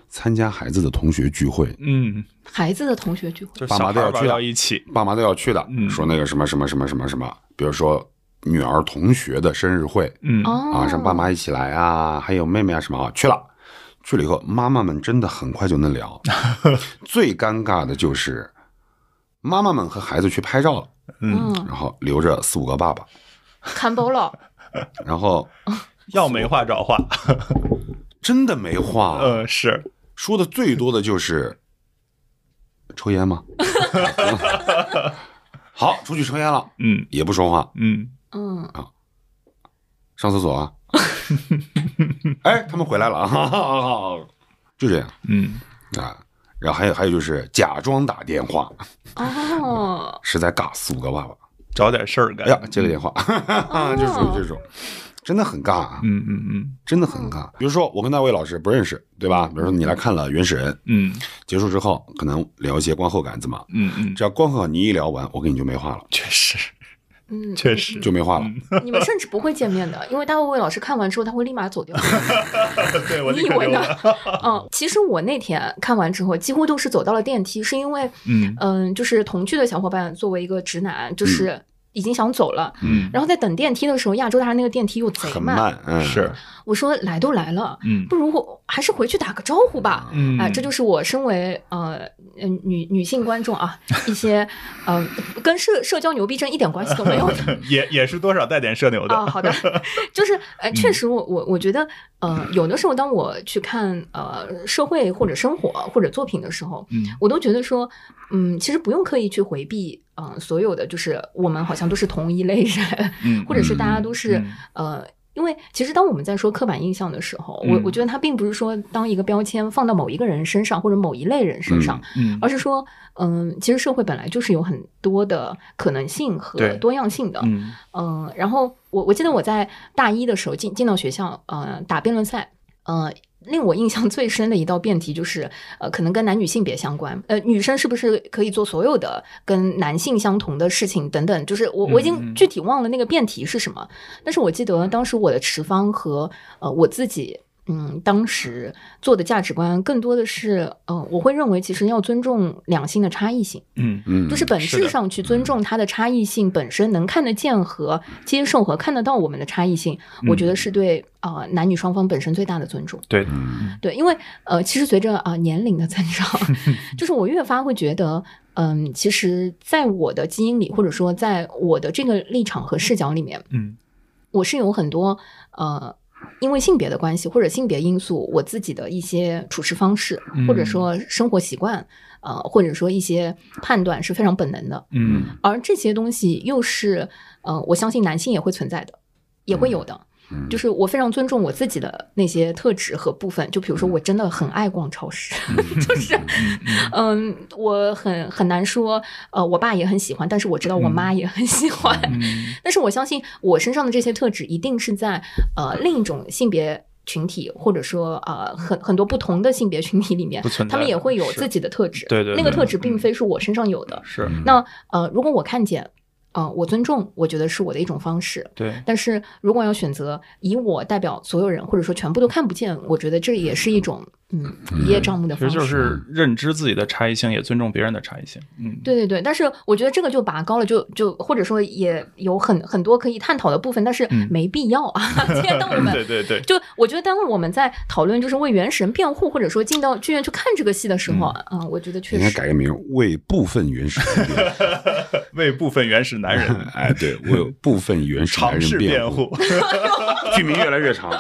参加孩子的同学聚会，嗯，孩子的同学聚会，就爸妈都要去到一起，爸妈都要去的，嗯。说那个什么什么什么什么什么，比如说女儿同学的生日会。嗯。哦，啊，让爸妈一起来啊，还有妹妹啊什么啊，去了。去了以后，妈妈们真的很快就能聊。最尴尬的就是妈妈们和孩子去拍照了，嗯，嗯，然后留着四五个爸爸，看包了，然后要没话找话，真的没话，呃，是，说的最多的就是抽烟吗？好，出去抽烟了，嗯。也不说话，嗯嗯，上厕所啊。哎，他们回来了啊，就这样嗯，啊。然后还有还有就是假装打电话，哦，实在尬四五个爸爸，找点事儿干。哎呀，接个电话，就属于这种，真的很尬啊，嗯嗯嗯真的很尬。比如说我跟那位老师不认识，对吧？比如说你来看了《原始人》，嗯结束之后可能聊一些观后感怎么？嗯嗯，只要观后感你一聊完，我跟你就没话了，确实嗯，确实，就没话了。你们甚至不会见面的，因为大卫魏老师看完之后他会立马走掉。对我你以为呢？嗯，其实我那天看完之后，几乎都是走到了电梯，是因为嗯嗯，就是同剧的小伙伴作为一个直男，就是已经想走了。嗯。然后在等电梯的时候，亚洲大厦那个电梯又贼很慢，嗯，是，我说来都来了，嗯。不如我还是回去打个招呼吧。嗯。啊、这就是我身为呃嗯女女性观众啊，一些呃跟社社交牛逼症一点关系都没有的。也也是多少带点社牛的。啊，好的，就是呃，确实我我我觉得呃，有的时候当我去看呃社会或者生活或者作品的时候，嗯。我都觉得说，嗯，其实不用刻意去回避，呃，所有的就是我们好像都是同一类人，嗯或者是大家都是、嗯呃。因为其实当我们在说刻板印象的时候，我嗯我觉得它并不是说当一个标签放到某一个人身上或者某一类人身上，嗯而是说，嗯，其实社会本来就是有很多的可能性和多样性的，嗯嗯，然后我我记得我在大一的时候进进到学校，呃，打辩论赛，呃，令我印象最深的一道辩题就是，呃，可能跟男女性别相关，呃，女生是不是可以做所有的跟男性相同的事情等等，就是我我已嗯经嗯具体忘了那个辩题是什么，但是我记得当时我的持方和呃我自己。嗯，当时做的价值观更多的是，呃，我会认为其实要尊重两性的差异性，嗯嗯，就是本质上去尊重它的差异性本身，能看得见和接受和看得到我们的差异性，我觉得是对呃男女双方本身最大的尊重。对的，对，因为呃，其实随着啊、年龄的增长，就是我越发会觉得，嗯，其实在我的基因里，或者说在我的这个立场和视角里面，嗯。我是有很多呃，因为性别的关系或者性别因素，我自己的一些处事方式，或者说生活习惯，呃，或者说一些判断是非常本能的，嗯。而这些东西又是呃，我相信男性也会存在的，也会有的。嗯就是我非常尊重我自己的那些特质和部分，就比如说我真的很爱逛超市，就是嗯，我很很难说，呃，我爸也很喜欢，但是我知道我妈也很喜欢，嗯 但是我相信我身上的这些特质一定是在呃另一种性别。群体或者说呃很很多不同的性别群体里面他们也会有自己的特质。对对对那个特质并嗯非是我身上有的。是那呃，如果我看见，呃，我尊重，我觉得是我的一种方式。对，但是如果要选择以我代表所有人，或者说全部都看不见，我觉得这也是一种嗯一叶障目的其实方式。就是认知自己的差异性，也尊重别人的差异性。嗯，对对对，但是我觉得这个就拔高了，就就或者说也有很很多可以探讨的部分，但是嗯没必要啊。今天当我们 对对对，就我觉得，当我们在讨论就是为原神辩护，或者说进到剧院去看这个戏的时候，嗯、我觉得确应该实改个名，为部分原始人辩护。为部分原始男人 哎，对，我有部分原始男人尝试辩护，护。剧名越来越长，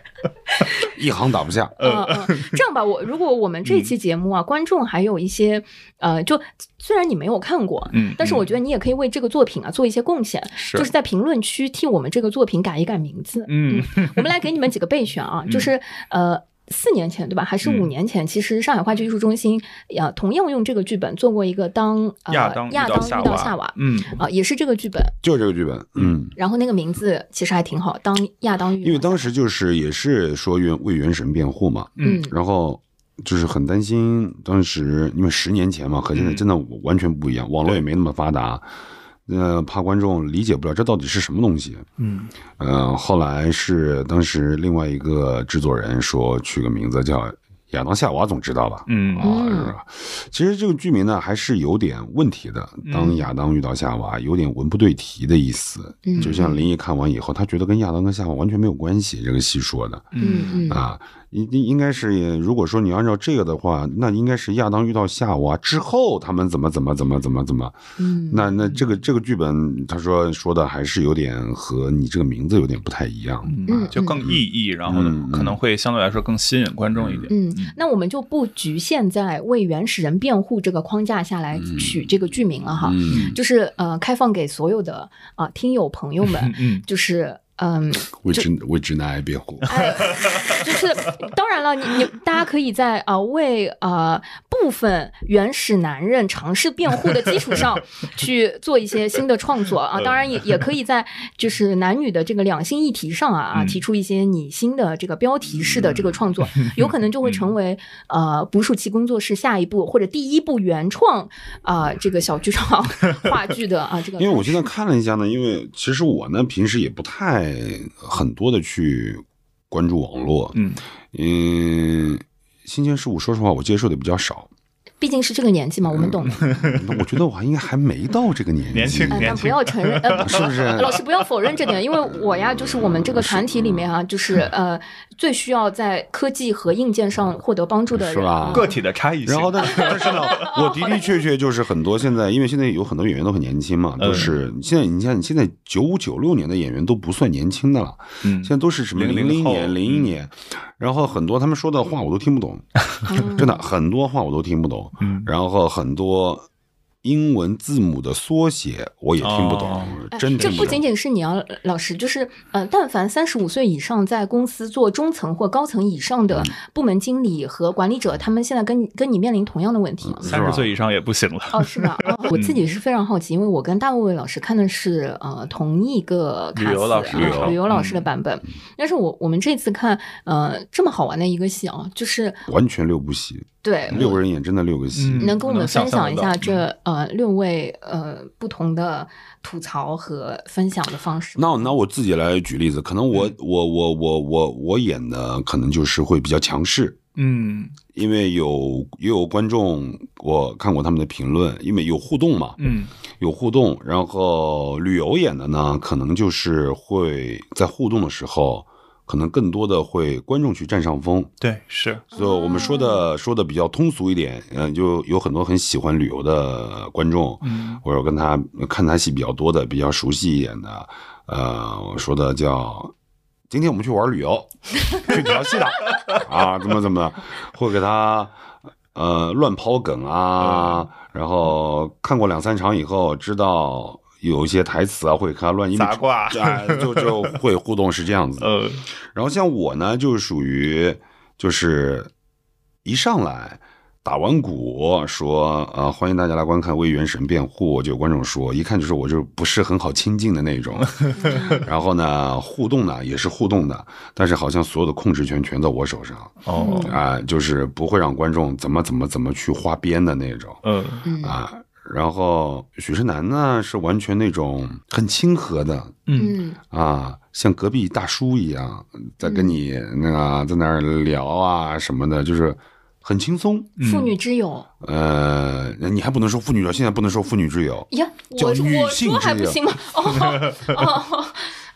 一行打不下。嗯嗯，这样吧，我如果我们这期节目啊，观众还有一些呃，就虽然你没有看过，嗯但是我觉得你也可以为这个作品啊做一些贡献，是就是在评论区替我们这个作品改一改名字。嗯我们来给你们几个备选啊，就是呃。四年前对吧？还是五嗯年前？其实上海话剧艺术中心呃同样用这个剧本做过一个当呃亚当亚当遇到夏娃，嗯啊、也是这个剧本。就这个剧本，嗯，然后那个名字其实还挺好，当亚当遇到因为当时就是也是说原为原神辩护嘛，嗯然后就是很担心，当时因为十年前嘛，和现在嗯真的完全不一样，网络也没那么发达，呃，怕观众理解不了这到底是什么东西。嗯呃，后来是当时另外一个制作人说取个名字叫亚当夏娃总知道吧？嗯啊，是吧？其实这个剧名呢还是有点问题的。当亚当遇到夏娃，有点文不对题的意思。嗯就像林毅看完以后，他觉得跟亚当跟夏娃完全没有关系。这个戏说的嗯嗯啊，应应应该是，如果说你按照这个的话，那应该是亚当遇到夏娃之后，他们怎么怎么怎么怎么怎么。嗯，那那这个这个剧本，他说说的还是有点和你这个名字有点不太一样。嗯就更意义，然后可能会相对来说更吸引观众一点。嗯，那我们就不局限在为原始人辩护这个框架下来取这个剧名了哈，嗯，就是呃，开放给所有的啊、听友朋友们，嗯就是嗯，为直为直男癌辩护。哎，就是当然了，你你大家可以在啊、呃为呃部分原始男人尝试辩护的基础上 去做一些新的创作啊，当然也也可以在就是男女的这个两性议题上啊啊嗯。提出一些你新的这个标题式的这个创作，有可能就会成为呃捕鼠器工作室下一步或者第一部原创啊、这个小剧场 话剧的啊这个，因为我现在看了一下呢，因为其实我呢平时也不太很多的去关注网络，嗯嗯，新鲜事物说实话我接受的比较少。毕竟是这个年纪嘛，我们懂的。那我觉得我还应该还没到这个年纪，年轻呃，年但不要承认，呃，是不是？老师不要否认这点，因为我呀，就是我们这个团体里面啊，就是呃，最需要在科技和硬件上获得帮助的人，是吧？个体的差异性。然后但是但是呢，我的的确确就是很多现在，因为现在有很多演员都很年轻嘛，就是现在你像你现在九五九六年的演员都不算年轻的了，嗯。现在都是什么零00后。零年、零一年，然后很多他们说的话我都听不懂，真的很多话我都听不懂，嗯。然后很多英文字母的缩写我也听不懂真的这不仅。仅是你要老师，就是呃，但凡三十五岁以上在公司做中层或高层以上嗯。的部门经理和管理者，他们现在跟跟你面临同样的问题三十岁以上也不行了。哦，是吧？哦我自己是非常好奇，因为我跟大卫老师看的是呃同一个卡旅游老师呃旅游老师的版本，但是我我们这次看呃这么好玩的一个戏啊，就是完全六部戏，对六个人演真的六个戏，嗯能跟我们分享一下这呃六位呃不同的吐槽和分享的方式？那那我自己来举例子，可能我、嗯。我我我我我演的可能就是会比较强势，嗯。因为有也有观众我看过他们的评论，因为有互动嘛，嗯有互动，然后旅游演的呢，可能就是会在互动的时候，可能更多的会观众去占上风，对，是，所以我们说的说的比较通俗一点，嗯、就有很多很喜欢旅游的观众，嗯。或者跟他看他戏比较多的、比较熟悉一点的，呃，我说的叫。今天我们去玩旅游，去调戏的啊，怎么怎么的，会给他呃乱抛梗啊，然后看过两三场以后，知道有一些台词啊，会给他乱一砸挂哎，就就会互动是这样子的。呃，然后像我呢，就属于就是一上来打完鼓说呃欢迎大家来观看为原神辩护，就有观众说一看就是我就不是很好亲近的那种。然后呢，互动呢也是互动的，但是好像所有的控制权全在我手上哦，啊、就是不会让观众怎么怎么怎么去花边的那种嗯嗯啊。然后许世南呢是完全那种很亲和的，嗯嗯啊，像隔壁大叔一样，在跟你那个在那儿聊啊什么的，就是很轻松。妇女之友呃，你还不能说妇女友，现在不能说妇女之友，呀，叫我我女性说还之友不行吗？哦哦哦，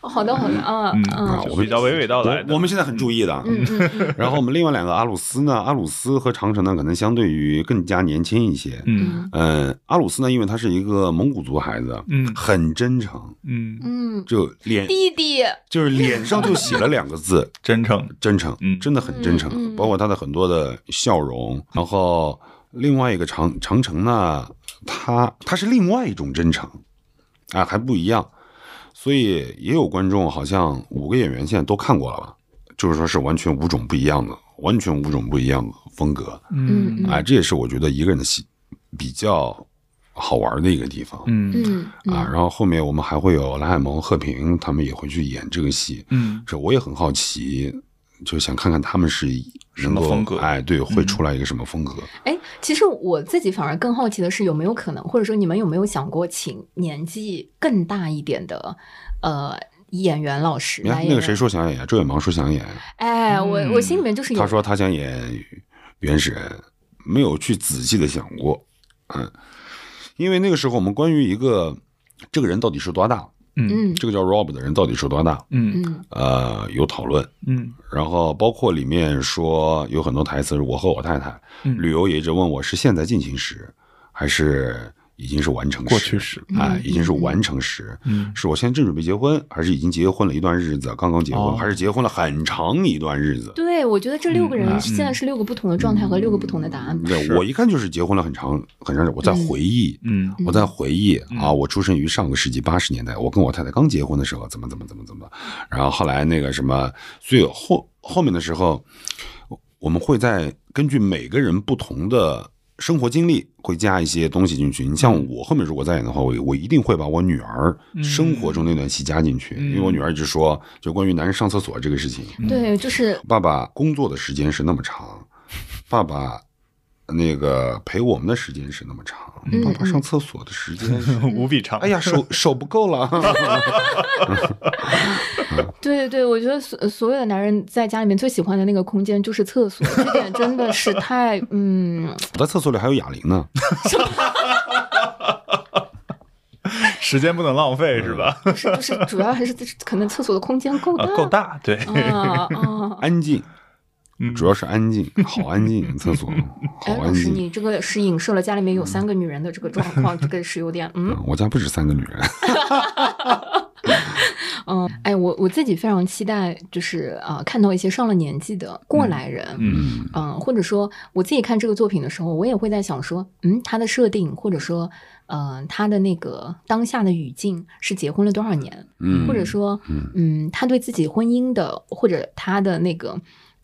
好的好的啊嗯嗯我们比较娓娓道来的。我我们现在很注意的。嗯然后我们另外两个阿鲁斯呢，阿鲁斯和长城呢，可能相对于更加年轻一些。嗯。嗯，阿鲁斯呢，因为他是一个蒙古族孩子，嗯。很真诚，嗯，嗯，就脸弟弟，就是脸上就写了两个字，真诚，真诚，嗯。真的很真诚，包括他的很多的笑容。然后另外一个长长城呢，他他是另外一种真诚，啊，还不一样。所以也有观众好像五个演员现在都看过了吧，就是说是完全五种不一样的，完全五种不一样的风格。嗯哎，这也是我觉得一个人的戏比较好玩的一个地方。嗯嗯啊，然后后面我们还会有蓝海萌、贺平他们也会去演这个戏。嗯这我也很好奇，就想看看他们是什么风格？哎，对，会出来一个什么风格？哎，其实我自己反而更好奇的是，有没有可能，或者说你们有没有想过，请年纪更大一点的呃演员老师？你看那个谁说想演，周远芒说想演，哎，我嗯。我心里面就是有他说他想演原始人，没有去仔细的想过，嗯，因为那个时候我们关于一个这个人到底是多大，嗯。这个叫 Rob 的人到底是多大，嗯。嗯。呃，有讨论，嗯。然后包括里面说有很多台词是我和我太太，嗯。旅游也一直问我是现在进行时还是已经是完成时，过去时哎，嗯已经是完成时，嗯是我现在正准备结婚，还是已经结婚了一段日子，刚刚结婚，哦。还是结婚了很长一段日子？对，我觉得这六个人嗯现在是六个不同的状态和六个不同的答案。对我一看就是结婚了很长很长，我在回忆，嗯我在回忆啊，我出生于上个世纪八十年代，我跟我太太刚结婚的时候，怎么怎么怎么怎么，然后后来那个什么，所以后后面的时候，我们会在根据每个人不同的生活经历，会加一些东西进去。你像我后面如果再演的话，我我一定会把我女儿生活中那段戏加进去，因为我女儿一直说，就关于男人上厕所这个事情，对，就是爸爸工作的时间是那么长，爸爸那个陪我们的时间是那么长，嗯爸爸上厕所的时间是，无比长。哎呀，手手不够了。对对对，我觉得所所有的男人在家里面最喜欢的那个空间就是厕所，这点真的是太嗯，我在厕所里还有哑铃呢，时间不能浪费是吧？不是不是，主要还是可能厕所的空间够大啊，够大，对，啊啊！安静，嗯。主要是安静，好安静，厕所 好哎，老师，安静。你这个是影射了家里面有三个女人的这个状况，这个是有点嗯。嗯我家不止三个女人，嗯，哎，我我自己非常期待，就是呃，看到一些上了年纪的过来人，嗯。嗯，或者说我自己看这个作品的时候，我也会在想说，嗯，他的设定，或者说，呃，他的那个当下的语境是结婚了多少年，嗯，或者说，嗯，他对自己婚姻的或者他的那个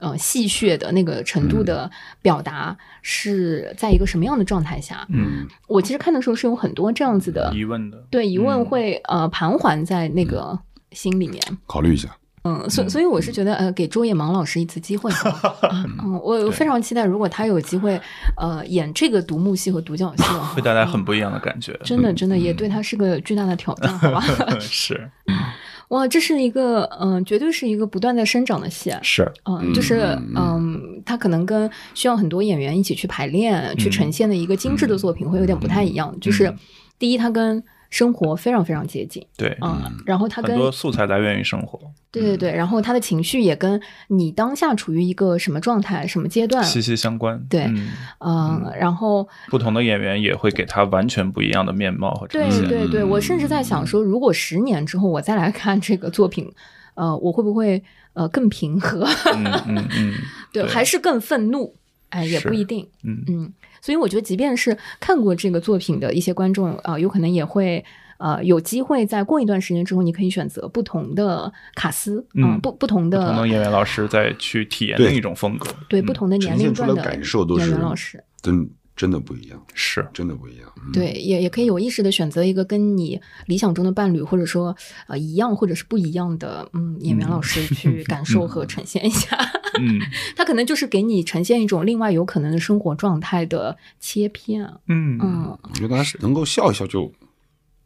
呃戏谑的那个程度的表达是在一个什么样的状态下？嗯，我其实看的时候是有很多这样子的疑问的，对疑问嗯会、呃盘桓在那个心里面。考虑一下。嗯，所所以我是觉得，呃，给周野芒老师一次机会 嗯，我非常期待，如果他有机会，呃，演这个独幕戏和独角戏的话，会带来很不一样的感觉。真的真的也对他是个巨大的挑战，好吧？是 哇，这是一个，嗯、绝对是一个不断在生长的戏啊。是，嗯，就是嗯嗯，他可能跟需要很多演员一起去排练、去呈现的一个精致的作品会有点不太一样。就是嗯第一，它跟生活非常非常接近对，嗯、然后他跟很多素材来源于生活，对对对，然后他的情绪也跟你当下处于一个什么状态、什么阶段，息息相关。对嗯嗯，然后不同的演员也会给他完全不一样的面貌和呈对现。对对，我甚至在想说，如果十年之后我再来看这个作品，呃，我会不会呃更平和？嗯嗯嗯，对，对还是更愤怒？哎，也不一定。嗯嗯，所以我觉得，即便是看过这个作品的一些观众啊、呃有可能也会呃有机会在过一段时间之后，你可以选择不同的卡司啊、嗯不不同的不同的演员老师再去体验另一种风格。嗯对不同的年龄段的感受都演员老师。真真的不一样，是，真的不一样。嗯，对，也也可以有意识的选择一个跟你理想中的伴侣，或者说呃一样或者是不一样的嗯演员老师去 感受和呈现一下。嗯。他可能就是给你呈现一种另外有可能的生活状态的切片。嗯。嗯，我觉得大家能够笑一笑就，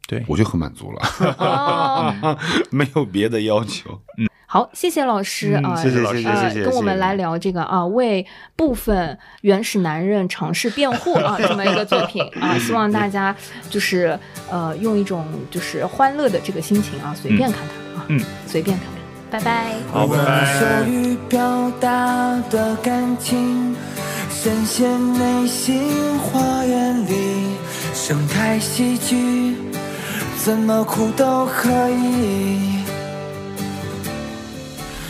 对。我就很满足了，哦，没有别的要求。好，谢谢老师嗯啊，谢谢老师谢谢谢谢，呃跟我们来聊这个啊，为部分原始男人尝试辩护啊，这么一个作品 啊，希望大家就是呃用一种就是欢乐的这个心情啊，随便看看啊，嗯，随便看看，拜拜。好，拜拜。手语表达的感情，深陷内心花园里，生态喜剧，怎么哭都可以。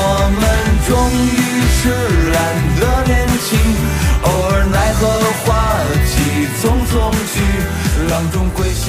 我们终于释然的年轻，偶尔奈何花期匆匆去，浪中归西。